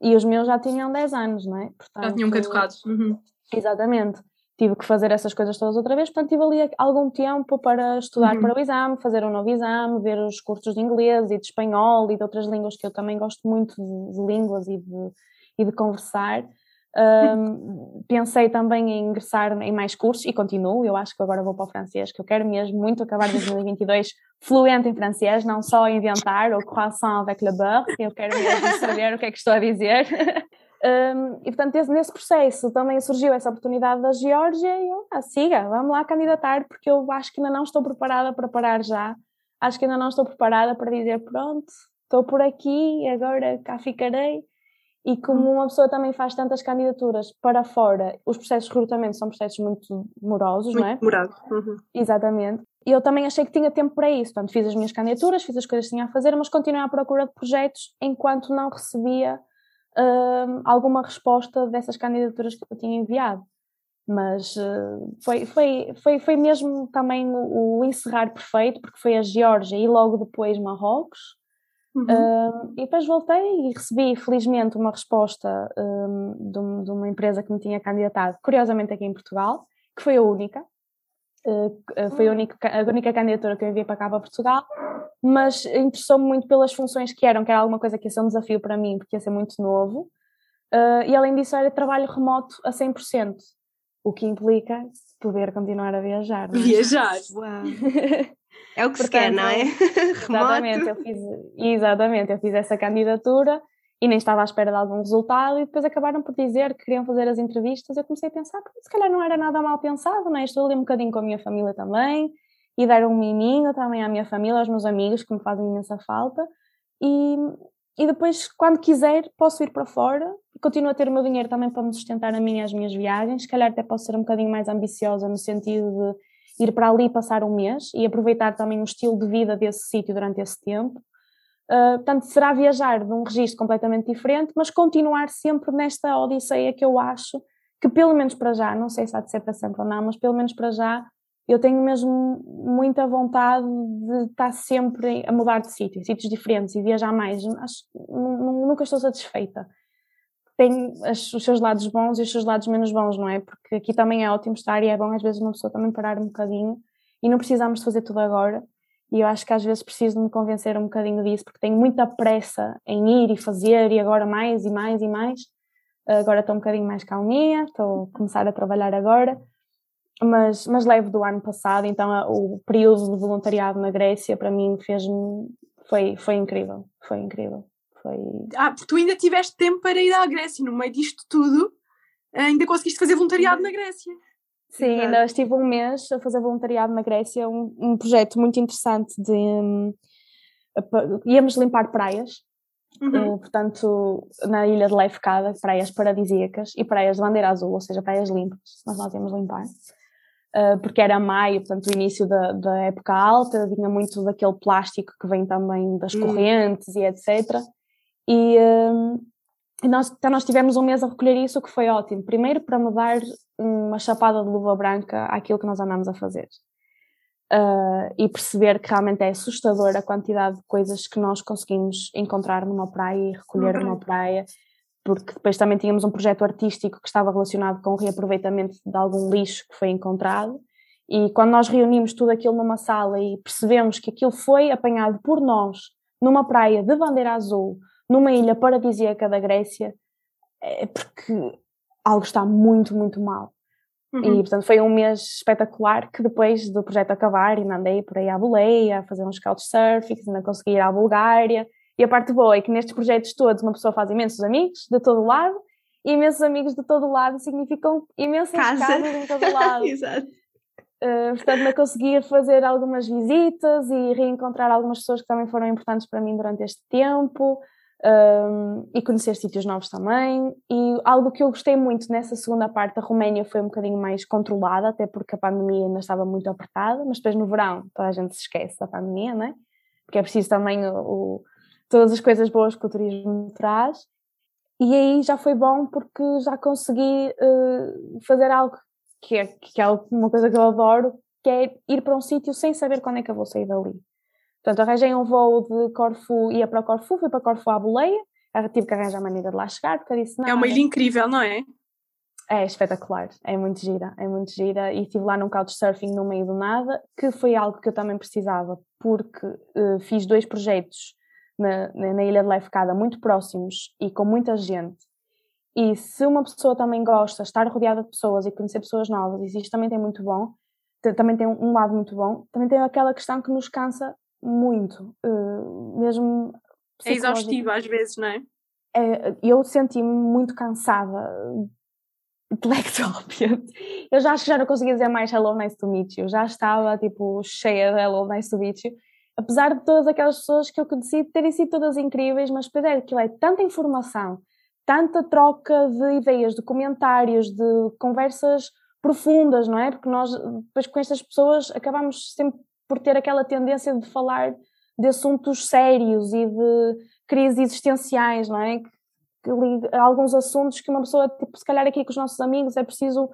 E os meus já tinham 10 anos, não é? Portanto, já tinham caducado. Uhum. Exatamente tive que fazer essas coisas todas outra vez, portanto tive ali algum tempo para estudar uhum. para o exame, fazer um novo exame, ver os cursos de inglês e de espanhol e de outras línguas que eu também gosto muito de, de línguas e de, e de conversar. Um, pensei também em ingressar em mais cursos e continuo, eu acho que agora vou para o francês, que eu quero mesmo muito acabar 2022 fluente em francês, não só inventar o croissant avec le beurre, eu quero mesmo saber o que é que estou a dizer. Um, e portanto, nesse processo também surgiu essa oportunidade da Geórgia e eu, ah, siga, vamos lá candidatar, porque eu acho que ainda não estou preparada para parar já. Acho que ainda não estou preparada para dizer, pronto, estou por aqui, agora cá ficarei. E como uma pessoa também faz tantas candidaturas para fora, os processos de recrutamento são processos muito morosos, muito não é? Demorado. Uhum. Exatamente. E eu também achei que tinha tempo para isso. Portanto, fiz as minhas candidaturas, fiz as coisas que tinha a fazer, mas continuei à procura de projetos enquanto não recebia uh, alguma resposta dessas candidaturas que eu tinha enviado. Mas uh, foi, foi, foi, foi mesmo também o, o, encerrar perfeito, porque foi a Geórgia e logo depois Marrocos. Uhum. Uh, e depois voltei e recebi, felizmente, uma resposta de, de, uma empresa que me tinha candidatado, curiosamente aqui em Portugal, que foi a única. Uh, foi a hum. única, a única candidatura que eu enviei para cá para Portugal mas interessou-me muito pelas funções que eram, que era alguma coisa que ia ser um desafio para mim, porque ia ser muito novo. Uh, e além disso, era trabalho remoto a 100%, o que implica poder continuar a viajar. É? Viajar, uau! É o que Portanto, se quer, não é? exatamente, eu fiz, exatamente, eu fiz essa candidatura e nem estava à espera de algum resultado e depois acabaram por dizer que queriam fazer as entrevistas. Eu comecei a pensar, se calhar não era nada mal pensado, não é? Estou ali um bocadinho com a minha família também, e dar um miminho também à minha família, aos meus amigos que me fazem imensa falta. E, e depois, quando quiser, posso ir para fora e continuo a ter o meu dinheiro também para me sustentar a mim e as minhas viagens. Se calhar até posso ser um bocadinho mais ambiciosa no sentido de ir para ali passar um mês e aproveitar também o estilo de vida desse sítio durante esse tempo. Uh, portanto, será viajar num registro completamente diferente, mas continuar sempre nesta odisseia que eu acho que, pelo menos para já, não sei se há de ser para sempre ou não, mas pelo menos para já, eu tenho mesmo muita vontade de estar sempre a mudar de sítio, sítios diferentes e viajar mais. Acho, nunca estou satisfeita. Tem os seus lados bons e os seus lados menos bons, não é? Porque aqui também é ótimo estar e é bom às vezes uma pessoa também parar um bocadinho e não precisamos fazer tudo agora. E eu acho que às vezes preciso me convencer um bocadinho disso, porque tenho muita pressa em ir e fazer e agora mais e mais e mais. Agora estou um bocadinho mais calminha, estou a começar a trabalhar agora mas, mas levo do ano passado, então o período de voluntariado na Grécia para mim fez-me foi, foi incrível, foi incrível. Foi... Ah, porque tu ainda tiveste tempo para ir à Grécia, no meio disto tudo, ainda conseguiste fazer voluntariado na Grécia. Sim, Exato. ainda estive um mês a fazer voluntariado na Grécia, um, um projeto muito interessante de um, íamos limpar praias, uhum. uh, portanto, na ilha de Lefkada, praias paradisíacas e praias de bandeira azul, ou seja, praias limpas, mas nós íamos limpar. Ah, porque era maio, portanto o início da, da, época alta, vinha muito daquele plástico que vem também das hum. correntes e etc. E, um, nós, então nós tivemos um mês a recolher isso, o que foi ótimo. Primeiro para me dar uma chapada de luva branca àquilo que nós andamos a fazer. Uh, e perceber que realmente é assustador a quantidade de coisas que nós conseguimos encontrar numa praia e recolher numa praia porque depois também tínhamos um projeto artístico que estava relacionado com o reaproveitamento de algum lixo que foi encontrado. E quando nós reunimos tudo aquilo numa sala e percebemos que aquilo foi apanhado por nós numa praia de bandeira azul, numa ilha paradisíaca da Grécia, é porque algo está muito, muito mal. Uhum. E portanto foi um mês espetacular que depois do projeto acabar ainda andei por aí à boleia, a fazer uns couchsurfing, ainda consegui ir à Bulgária E a parte boa é que nestes projetos todos uma pessoa faz imensos amigos de todo lado, e imensos amigos de todo lado significam imensas Casa. casas em todo lado. Exato. Uh, portanto, não consegui fazer algumas visitas e reencontrar algumas pessoas que também foram importantes para mim durante este tempo um, e conhecer sítios novos também. E algo que eu gostei muito nessa segunda parte da Roménia foi um bocadinho mais controlada, até porque a pandemia ainda estava muito apertada, mas depois no verão toda a gente se esquece da pandemia, né? Porque é preciso também o, o, todas as coisas boas que o turismo traz. E aí já foi bom porque já consegui uh, fazer algo que é, que é uma coisa que eu adoro, que é ir para um sítio sem saber quando é que eu vou sair dali. Portanto, arranjei um voo de Corfu, ia para Corfu, fui para Corfu à boleia, tive que arranjar a maneira de lá chegar, porque eu disse, não, é uma ilha incrível, não é? É espetacular, é muito gira, é muito gira e estive lá num couchsurfing no meio do nada, que foi algo que eu também precisava, porque uh, fiz dois projetos na, na Ilha de Lefkada muito próximos e com muita gente e se uma pessoa também gosta de estar rodeada de pessoas e conhecer pessoas novas, isto também tem muito bom, também tem um lado muito bom, também tem aquela questão que nos cansa muito, uh, mesmo. É exaustivo às vezes, não é? é eu senti-me muito cansada intelectualmente. Eu já acho que já não conseguia dizer mais hello, nice to meet you. Já estava, tipo, cheia de hello, nice to meet you. Apesar de todas aquelas pessoas que eu conheci terem sido todas incríveis, mas depois é aquilo é tanta informação, tanta troca de ideias, de comentários, de conversas profundas, não é? Porque nós, depois com estas pessoas, acabamos sempre por ter aquela tendência de falar de assuntos sérios e de crises existenciais, não é? Que, que, alguns assuntos que uma pessoa, tipo, se calhar aqui com os nossos amigos é preciso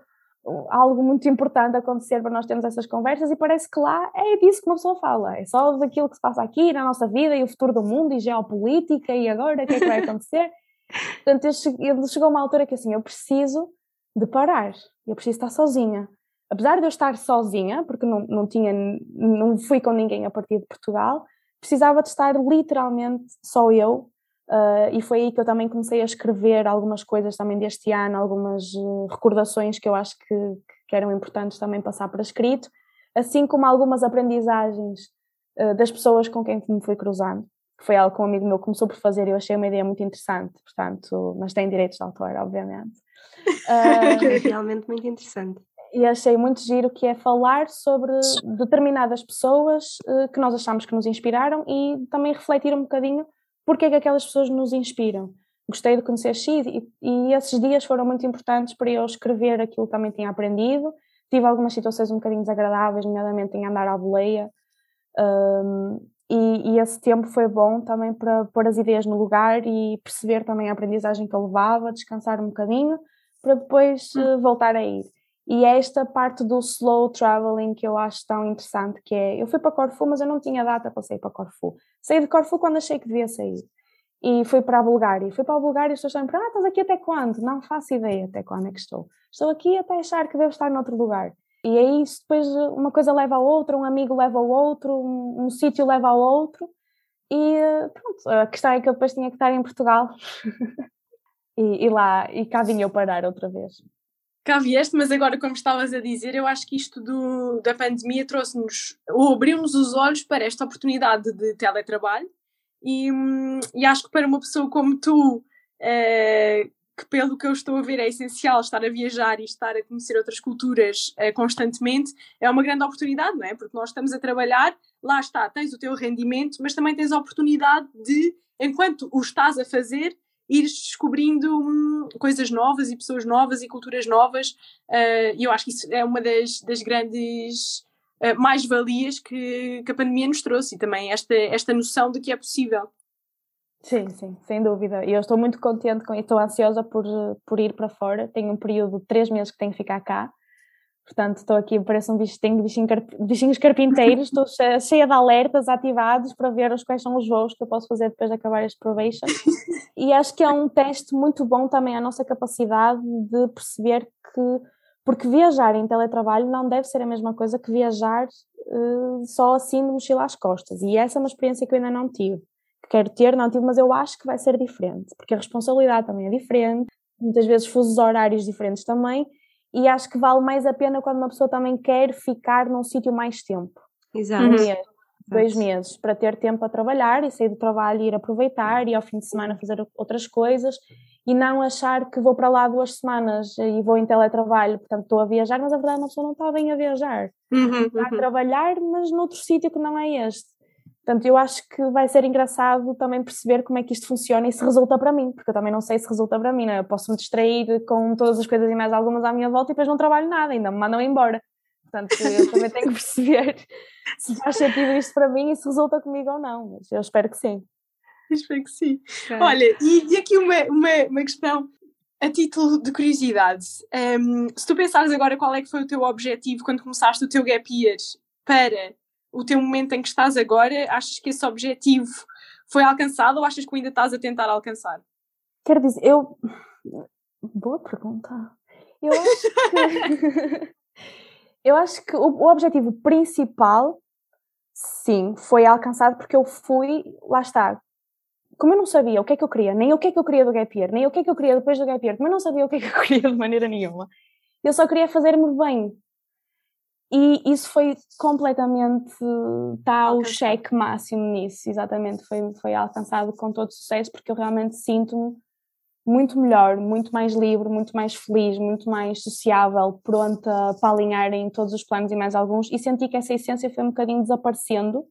algo muito importante acontecer para nós termos essas conversas e parece que lá é disso que uma pessoa fala, é só daquilo que se passa aqui na nossa vida e o futuro do mundo e geopolítica e agora o que é que vai acontecer. Portanto, eu, chegou uma altura que assim, eu preciso de parar, eu preciso estar sozinha. Apesar de eu estar sozinha, porque não, não tinha, não fui com ninguém a partir de Portugal, precisava de estar literalmente só eu, uh, e foi aí que eu também comecei a escrever algumas coisas também deste ano, algumas uh, recordações que eu acho que, que, eram importantes também passar para escrito, assim como algumas aprendizagens uh, das pessoas com quem me fui cruzando que foi algo que um amigo meu começou por fazer e eu achei uma ideia muito interessante, portanto, mas tem direitos de autor, obviamente. Uh, é realmente muito interessante. E achei muito giro que é falar sobre determinadas pessoas uh, que nós achamos que nos inspiraram e também refletir um bocadinho porque é que aquelas pessoas nos inspiram. Gostei de conhecer X e, e esses dias foram muito importantes para eu escrever aquilo que também tinha aprendido. Tive algumas situações um bocadinho desagradáveis, nomeadamente em andar à boleia, um, e, e, esse tempo foi bom também para pôr as ideias no lugar e perceber também a aprendizagem que eu levava, descansar um bocadinho, para depois uh, voltar a ir. E é esta parte do slow traveling que eu acho tão interessante, que é, eu fui para Corfu, mas eu não tinha data para sair para Corfu. Saí de Corfu quando achei que devia sair. E fui para a Bulgária. Fui para a Bulgária e pessoas estão ah, estás aqui até quando? Não faço ideia até quando é que estou. Estou aqui até achar que devo estar noutro lugar. E aí isso depois uma coisa leva a outra, um amigo leva ao outro, um, um sítio leva ao outro. E pronto, a questão é que eu depois tinha que estar em Portugal. e, e, lá, e cá vinha eu parar outra vez. Cá vieste, mas agora, como estavas a dizer, eu acho que isto do, da pandemia trouxe-nos, ou abriu-nos os olhos para esta oportunidade de teletrabalho. E, hum, e acho que para uma pessoa como tu, uh, que pelo que eu estou a ver é essencial estar a viajar e estar a conhecer outras culturas uh, constantemente, é uma grande oportunidade, não é? Porque nós estamos a trabalhar, lá está, tens o teu rendimento, mas também tens a oportunidade de, enquanto o estás a fazer, ires descobrindo hum, coisas novas e pessoas novas e culturas novas, uh, e eu acho que isso é uma das, das grandes uh, mais-valias que, que a pandemia nos trouxe, e também esta, esta noção de que é possível. Sim, sim, sem dúvida. E eu estou muito contente com isso, estou ansiosa por, por ir para fora. Tenho um período de três meses que tenho que ficar cá. Portanto, estou aqui, parece um bicho, tenho bichinho, bichinhos carpinteiros, estou cheia de alertas ativados para ver os, quais são os voos que eu posso fazer depois de acabar este probation. E acho que é um teste muito bom também à nossa capacidade de perceber que, porque viajar em teletrabalho não deve ser a mesma coisa que viajar uh, só assim de mochila às costas. E essa é uma experiência que eu ainda não tive que quero ter, não tive, mas eu acho que vai ser diferente, porque a responsabilidade também é diferente, muitas vezes fusos horários diferentes também, e acho que vale mais a pena quando uma pessoa também quer ficar num sítio mais tempo. Exato. dois meses para ter tempo a trabalhar e sair do trabalho e ir aproveitar e ao fim de semana fazer outras coisas e não achar que vou para lá duas semanas e vou em teletrabalho, portanto estou a viajar, mas a verdade uma pessoa não está bem a viajar. Uhum, Está a uhum. trabalhar, mas noutro sítio que não é este. Portanto, eu acho que vai ser engraçado também perceber como é que isto funciona e se resulta para mim, porque eu também não sei se resulta para mim, né? eu posso me distrair com todas as coisas e mais algumas à minha volta e depois não trabalho nada, ainda me mandam embora. Portanto, eu também tenho que perceber se faz sentido isto para mim e se resulta comigo ou não, mas eu espero que sim. Espero que sim. Olha, e, e aqui uma, uma, uma questão a título de curiosidade. Um, se tu pensares agora qual é que foi o teu objetivo quando começaste o teu gap year para o teu momento em que estás agora, achas que esse objetivo foi alcançado ou achas que ainda estás a tentar alcançar? Quero dizer, eu. Boa pergunta. Eu acho que. eu acho que o, o objetivo principal, sim, foi alcançado porque eu fui. Lá está. Como eu não sabia o que é que eu queria, nem o que é que eu queria do gap year, nem o que é que eu queria depois do gap year, como eu não sabia o que é que eu queria de maneira nenhuma, eu só queria fazer-me bem. E isso foi completamente. Está o cheque máximo nisso, exatamente. Foi, foi alcançado com todo sucesso, porque eu realmente sinto-me muito melhor, muito mais livre, muito mais feliz, muito mais sociável, pronta para alinhar em todos os planos e mais alguns. E senti que essa essência foi um bocadinho desaparecendo uh,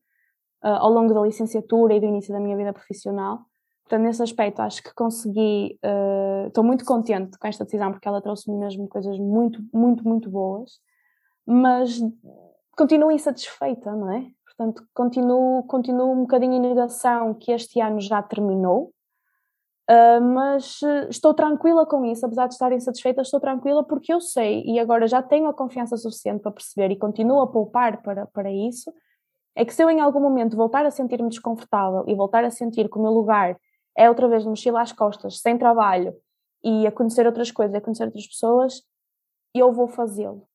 ao longo da licenciatura e do início da minha vida profissional. Portanto, nesse aspecto, acho que consegui. uh, Estou muito contente com esta decisão, porque ela trouxe-me mesmo coisas muito, muito, muito boas mas continuo insatisfeita, não é? Portanto, continuo, continuo um bocadinho em negação que este ano já terminou, uh, mas uh, estou tranquila com isso, apesar de estar insatisfeita, estou tranquila porque eu sei e agora já tenho a confiança suficiente para perceber e continuo a poupar para, para isso. É que se eu em algum momento voltar a sentir-me desconfortável e voltar a sentir que o meu lugar é outra vez de mochila às costas, sem trabalho e a conhecer outras coisas, a conhecer outras pessoas, eu vou fazê-lo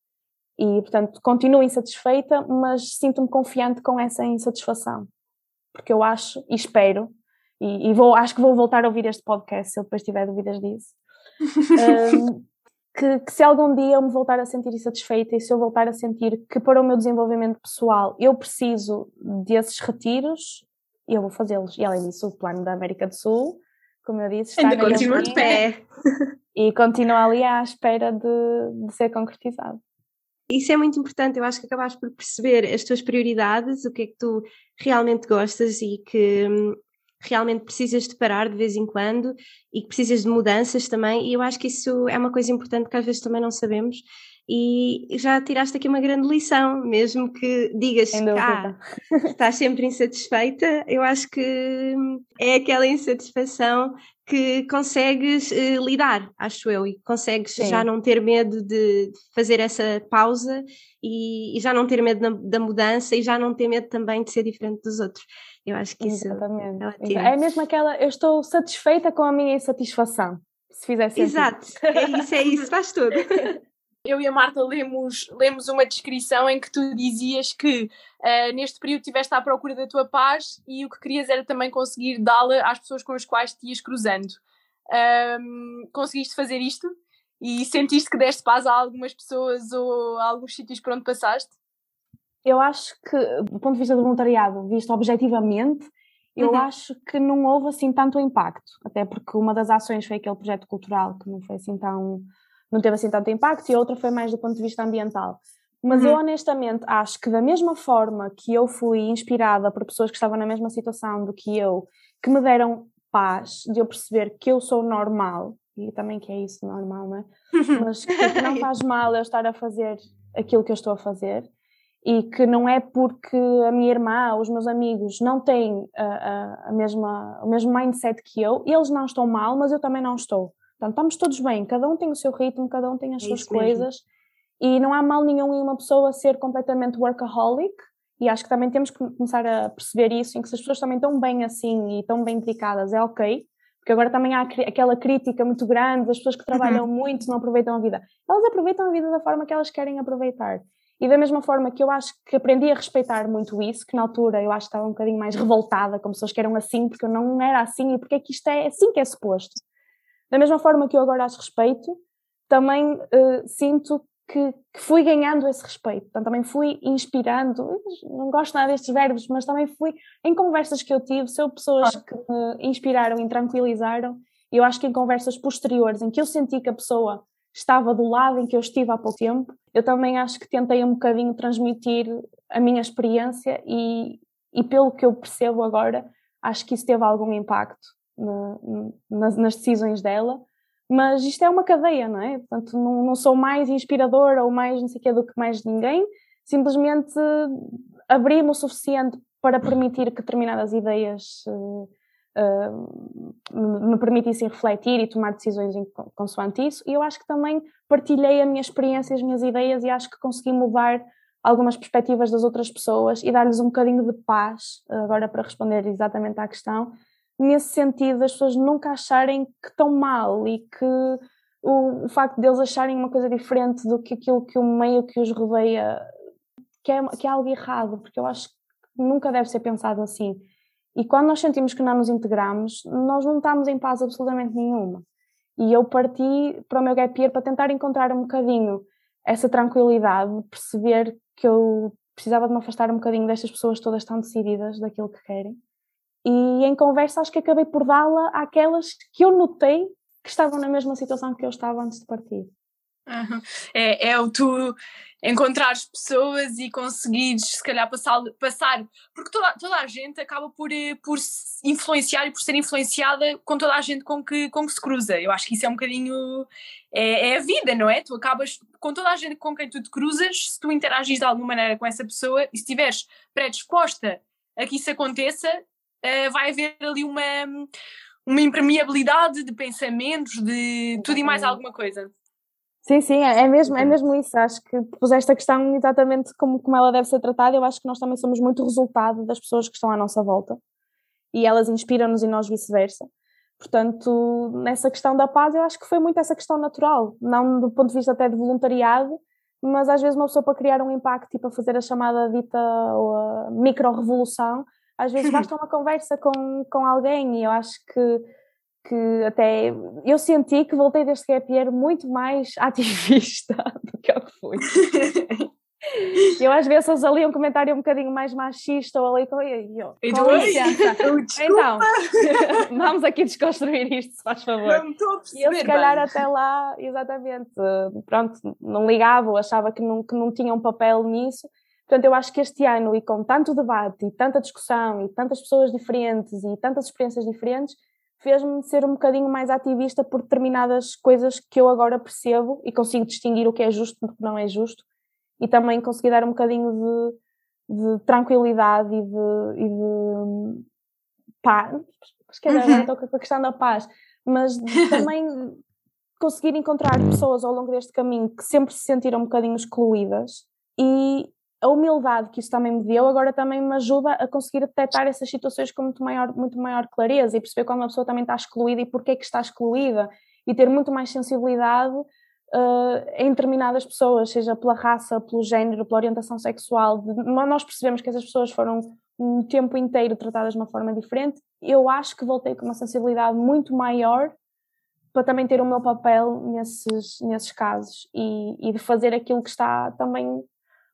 e, portanto, continuo insatisfeita, mas sinto-me confiante com essa insatisfação. Porque eu acho e espero, e, e, vou, acho que vou voltar a ouvir este podcast se eu depois tiver dúvidas disso, um, que, que, se algum dia eu me voltar a sentir insatisfeita e se eu voltar a sentir que para o meu desenvolvimento pessoal eu preciso desses retiros, eu vou fazê-los. E além disso, o plano da América do Sul, como eu disse, está Ainda continua de pé. E continua ali à espera de, de ser concretizado. Isso é muito importante, eu acho que acabaste por perceber as tuas prioridades, o que é que tu realmente gostas e que hum, realmente precisas de parar de vez em quando e que precisas de mudanças também, e eu acho que isso é uma coisa importante que às vezes também não sabemos. E já tiraste aqui uma grande lição, mesmo que digas que ah, estás sempre insatisfeita, eu acho que hum, é aquela insatisfação que consegues uh, lidar, acho eu, e consegues Sim. já não ter medo de fazer essa pausa e, e já não ter medo da, da, mudança e já não ter medo também de ser diferente dos outros. Eu acho que isso Exatamente. é, é mesmo aquela, eu estou satisfeita com a minha insatisfação, se fizer sentido. Exato, é isso, é isso, faz tudo. eu e a Marta lemos, lemos uma descrição em que tu dizias que uh, neste período estiveste à procura da tua paz e o que querias era também conseguir dá-la às pessoas com as quais te ias cruzando. Um, conseguiste fazer isto? E sentiste que deste paz a algumas pessoas ou a alguns sítios por onde passaste? Eu acho que, do ponto de vista do voluntariado, visto objetivamente, eu uhum. acho que não houve assim tanto impacto, até porque uma das ações foi aquele projeto cultural que não foi assim tão não teve assim tanto impacto e a outra foi mais do ponto de vista ambiental. Mas uhum. eu honestamente acho que da mesma forma que eu fui inspirada por pessoas que estavam na mesma situação do que eu, que me deram paz de eu perceber que eu sou normal, e também que é isso normal, não é? Mas que, que não faz mal eu estar a fazer aquilo que eu estou a fazer e que não é porque a minha irmã ou os meus amigos não têm a, a, a mesma, o mesmo mindset que eu, eles não estão mal, mas eu também não estou. Portanto, estamos todos bem, cada um tem o seu ritmo, cada um tem as é suas coisas mesmo. e não há mal nenhum em uma pessoa ser completamente workaholic e acho que também temos que começar a perceber isso, em que se as pessoas também estão bem assim e estão bem dedicadas, é ok, porque agora também há aquela crítica muito grande das pessoas que trabalham uhum. muito não aproveitam a vida. Elas aproveitam a vida da forma que elas querem aproveitar. E da mesma forma que eu acho que aprendi a respeitar muito isso, que na altura eu acho que estava um bocadinho mais revoltada, como pessoas que eram assim, porque eu não era assim, e porque é que isto é assim que é suposto. Da mesma forma que eu agora as respeito, também uh, sinto que, que, fui ganhando esse respeito. Portanto, também fui inspirando, não gosto nada destes verbos, mas também fui, em conversas que eu tive, sou pessoas que me inspiraram e tranquilizaram. E eu acho que em conversas posteriores, em que eu senti que a pessoa estava do lado em que eu estive há pouco tempo, eu também acho que tentei um bocadinho transmitir a minha experiência e, e pelo que eu percebo agora, acho que isso teve algum impacto na, nas, nas decisões dela. Mas isto é uma cadeia, não é? Portanto, não, não sou mais inspiradora ou mais não sei o que do que mais ninguém, simplesmente abri-me o suficiente para permitir que determinadas ideias uh, uh, me permitissem refletir e tomar decisões em, consoante isso, e eu acho que também partilhei a minha experiência, as minhas ideias e acho que consegui mudar algumas perspectivas das outras pessoas e dar-lhes um bocadinho de paz, agora para responder exatamente à questão, nesse sentido, as pessoas nunca acharem que estão mal e que o, o facto deles acharem uma coisa diferente do que aquilo que o meio que os rodeia, que é, que é algo errado, porque eu acho que nunca deve ser pensado assim. E quando nós sentimos que não nos integramos, nós não estamos em paz absolutamente nenhuma. E eu parti para o meu gap year para tentar encontrar um bocadinho essa tranquilidade, perceber que eu precisava de me afastar um bocadinho destas pessoas todas tão decididas daquilo que querem e em conversa acho que acabei por dá-la àquelas que eu notei que estavam na mesma situação que eu estava antes de partir. É, é o tu encontrares pessoas e conseguires se calhar passar, passar porque toda, toda a gente acaba por, eh, por influenciar e por ser influenciada com toda a gente com que, com que se cruza. Eu acho que isso é um bocadinho é, é a vida, não é? Tu acabas com toda a gente com quem tu te cruzas, se tu interagis de alguma maneira com essa pessoa e se estiveres predisposta a que isso aconteça, uh, vai haver ali uma, uma impermeabilidade de pensamentos, de tudo e mais alguma coisa. Sim, sim, é mesmo, é mesmo isso. Acho que puseste a questão exatamente como, como ela deve ser tratada. Eu acho que nós também somos muito resultado das pessoas que estão à nossa volta e elas inspiram-nos e nós vice-versa. Portanto, nessa questão da paz, eu acho que foi muito essa questão natural, não do ponto de vista até de voluntariado, mas às vezes uma pessoa para criar um impacto e para fazer a chamada dita ou a micro-revolução, às vezes basta uma conversa com, com alguém e eu acho que, que até eu senti que voltei deste gap year muito mais ativista do que eu que fui. Eu às vezes ali um comentário um bocadinho mais machista ou ali com eu, com licença. Então, vamos aqui desconstruir isto, se faz favor. Não estou a perceber, e eu se calhar bem. até lá, exatamente, pronto, não ligava ou achava que não, que não tinha um papel nisso Portanto, eu acho que este ano, e com tanto debate, e tanta discussão, e tantas pessoas diferentes, e tantas experiências diferentes, fez-me ser um bocadinho mais ativista por determinadas coisas que eu agora percebo e consigo distinguir o que é justo do que não é justo, e também consegui dar um bocadinho de, de tranquilidade e de, e de paz. Acho que agora estou com a questão da paz, mas também conseguir encontrar pessoas ao longo deste caminho que sempre se sentiram um bocadinho excluídas e, a humildade que isso também me deu agora também me ajuda a conseguir detectar essas situações com muito maior, muito maior clareza e perceber quando uma pessoa também está excluída e porquê que está excluída e ter muito mais sensibilidade uh, em determinadas pessoas, seja pela raça, pelo género, pela orientação sexual. Nós percebemos que essas pessoas foram um tempo inteiro tratadas de uma forma diferente. Eu acho que voltei com uma sensibilidade muito maior para também ter o meu papel nesses, nesses casos e, e de fazer aquilo que está também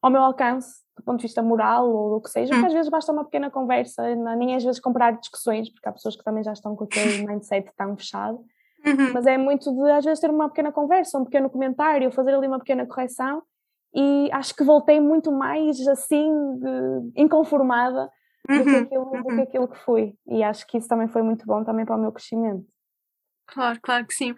ao meu alcance, do ponto de vista moral ou o que seja, porque hum. às vezes basta uma pequena conversa, nem às vezes comprar discussões, porque há pessoas que também já estão com aquele mindset tão fechado, uhum. mas é muito de às vezes ter uma pequena conversa, um pequeno comentário, fazer ali uma pequena correção e acho que voltei muito mais assim de, inconformada uhum. do, que aquilo, do que uhum. aquilo que fui e acho que isso também foi muito bom também para o meu crescimento. Claro, claro que sim.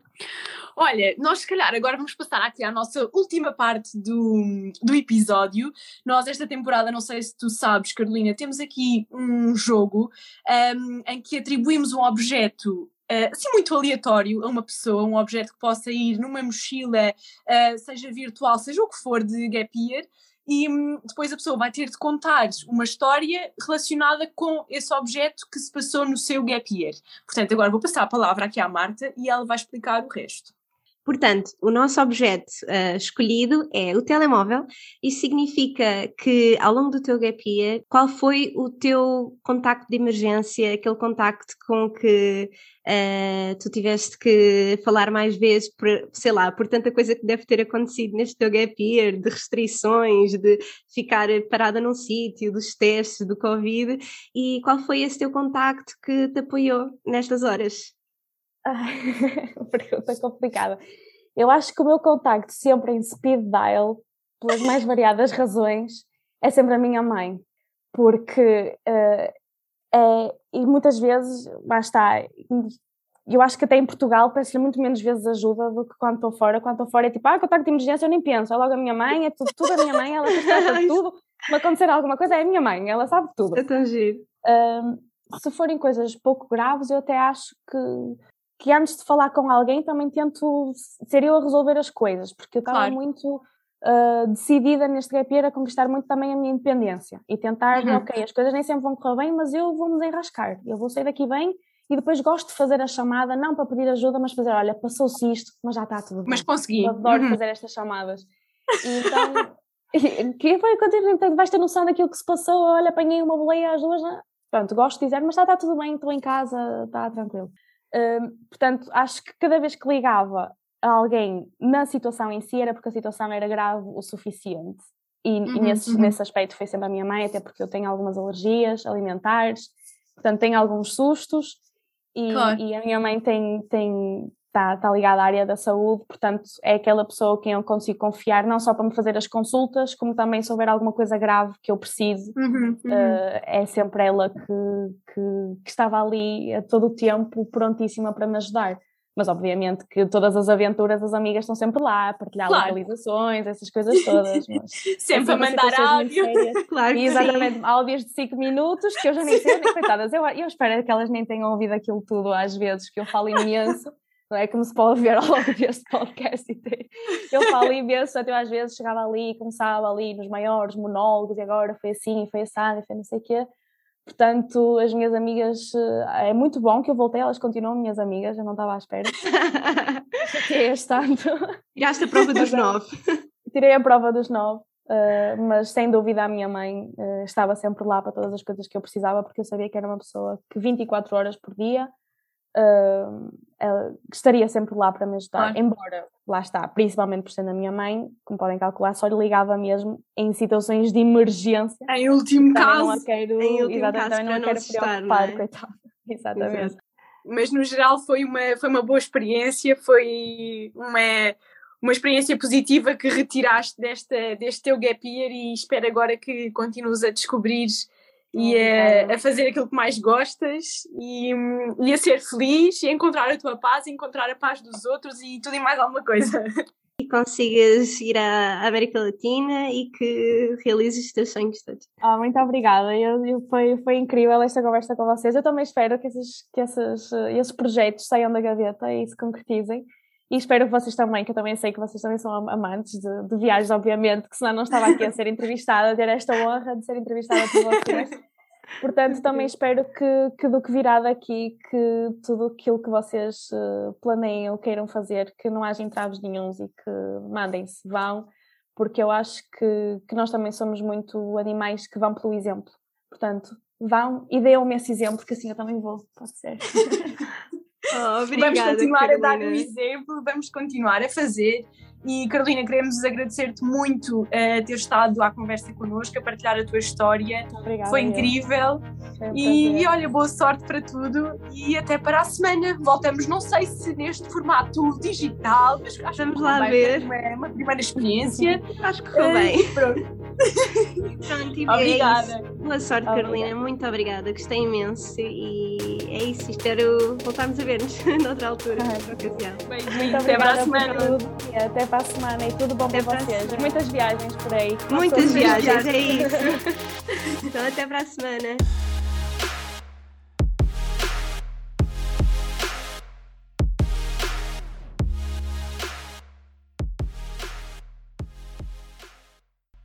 Olha, nós se calhar agora vamos passar aqui à nossa última parte do, do episódio. Nós, esta temporada, não sei se tu sabes, Carolina, temos aqui um jogo um, em que atribuímos um objeto Uh, assim muito aleatório a uma pessoa, um objeto que possa ir numa mochila, uh, seja virtual, seja o que for de gap year, e hum, depois a pessoa vai ter de contar uma história relacionada com esse objeto que se passou no seu gap year. Portanto, agora vou passar a palavra aqui à Marta e ela vai explicar o resto. Portanto, o nosso objeto uh, escolhido é o telemóvel. Isso significa que ao longo do teu gap year, qual foi o teu contacto de emergência, aquele contacto com que uh, tu tiveste que falar mais vezes, por, sei lá, por tanta coisa que deve ter acontecido neste teu gap year, de restrições, de ficar parada num sítio, dos testes do Covid, e qual foi esse teu contacto que te apoiou nestas horas? pergunta complicada. Eu acho que o meu contacto sempre em speed dial, pelas mais variadas razões, é sempre a minha mãe. Porque uh, é, e muitas vezes, lá está, eu acho que até em Portugal peço-lhe muito menos vezes ajuda do que quando estou fora. Quando estou fora é tipo, ah, contacto de emergência eu nem penso, é logo a minha mãe, é tudo, tudo a minha mãe, ela trata de tudo. Se acontecer alguma coisa, é a minha mãe, ela sabe tudo. É tão giro. se forem coisas pouco graves, eu até acho que que antes de falar com alguém também tento ser eu a resolver as coisas, porque eu estava claro. muito uh, decidida neste gap year a conquistar muito também a minha independência e tentar, uhum. ok, as coisas nem sempre vão correr bem, mas eu vou me desenrascar, eu vou sair daqui bem e depois gosto de fazer a chamada, não para pedir ajuda, mas fazer, olha, passou-se isto, mas já está tudo bem. Mas consegui. Eu adoro uhum. fazer estas chamadas. E então, que foi quando vais ter noção daquilo que se passou, olha, apanhei uma boleia às duas, né? pronto, gosto de dizer, mas está, está tudo bem, estou em casa, está tranquilo portanto, acho que cada vez que ligava a alguém na situação em si era porque a situação era grave o suficiente. E, uhum, e nesse, uhum. nesse aspecto foi sempre a minha mãe, até porque eu tenho algumas alergias alimentares, portanto tenho alguns sustos e, claro. e a minha mãe tem, tem, está, tá ligada à área da saúde, portanto é aquela pessoa quem eu consigo confiar, não só para me fazer as consultas, como também se houver alguma coisa grave que eu precise, uhum, uhum. Uh, é sempre ela que, que, que, estava ali a todo o tempo prontíssima para me ajudar. Mas obviamente que todas as aventuras as amigas estão sempre lá, a partilhar claro. localizações, essas coisas todas. sempre a mandar áudio. Claro e exatamente, áudios de 5 minutos que eu já nem sei, coitadas, eu, eu espero que elas nem tenham ouvido aquilo tudo às vezes, que eu falo imenso não é? Como se pode ver ao longo deste podcast. Eu falo imenso, até às vezes chegava ali começava ali nos maiores monólogos e agora foi assim, foi assim, foi não sei o quê. Portanto, as minhas amigas, eh, é muito bom que eu voltei, elas continuam minhas amigas, eu não estava à espera. Este ano. Tiraste a prova dos nove. Tirei a prova dos nove, uh, mas sem dúvida a minha mãe uh, estava sempre lá para todas as coisas que eu precisava, porque eu sabia que era uma pessoa que 24 horas por dia uh, ela estaria sempre lá para me ajudar, claro. embora, lá está, principalmente por ser a minha mãe, como podem calcular, só lhe ligava mesmo em situações de emergência. Em último caso. Não a quero, em último exatamente, caso, não a quero assustar, preocupar, é? coitada. Exatamente. Exato. Mas no geral foi uma, foi uma boa experiência, foi uma, uma experiência positiva que retiraste desta, deste teu gap year e espero agora que continues a descobrir e a, a, fazer aquilo que mais gostas e, e a ser feliz e a encontrar a tua paz, e encontrar a paz dos outros e tudo e mais alguma coisa. E consigas ir à América Latina e que realizes os teus sonhos todos. Ah, muito obrigada, eu, eu, foi, foi incrível esta conversa com vocês. Eu também espero que, esses, que esses, esses projetos saiam da gaveta e se concretizem. E espero que vocês também, que eu também sei que vocês também são amantes de, de viagens, obviamente, que senão não estava aqui a ser entrevistada, a ter esta honra de ser entrevistada por vocês. Portanto, também espero que, que do que virá daqui, que tudo aquilo que vocês uh, planeiem ou queiram fazer, que não haja entraves nenhums e que mandem-se, vão, porque eu acho que, que nós também somos muito animais que vão pelo exemplo. Portanto, vão e deem-me esse exemplo, que assim eu também vou, pode ser. Oh, obrigada, vamos continuar Carolina. a dar o exemplo, vamos continuar a fazer. E Carolina, queremos agradecer-te muito uh, ter estado à conversa connosco, a partilhar a tua história. Obrigada, Foi incrível. Um e, e, olha, boa sorte para tudo e até para a semana. Voltamos, não sei se neste formato digital, mas acho Vamos lá ver. Uma, uma primeira experiência. acho que foi uh, bem. Pronto. Pronto, e obrigada. É Boa sorte, Carolina. Muito obrigada. Gostei imenso. E é isso. Espero voltarmos a ver-nos noutra altura, noutra ocasião. Muito até para a semana. Até para a semana e tudo bom até para vocês. Muitas viagens por aí. Muitas viagens, viagens, é isso. então, até para a semana.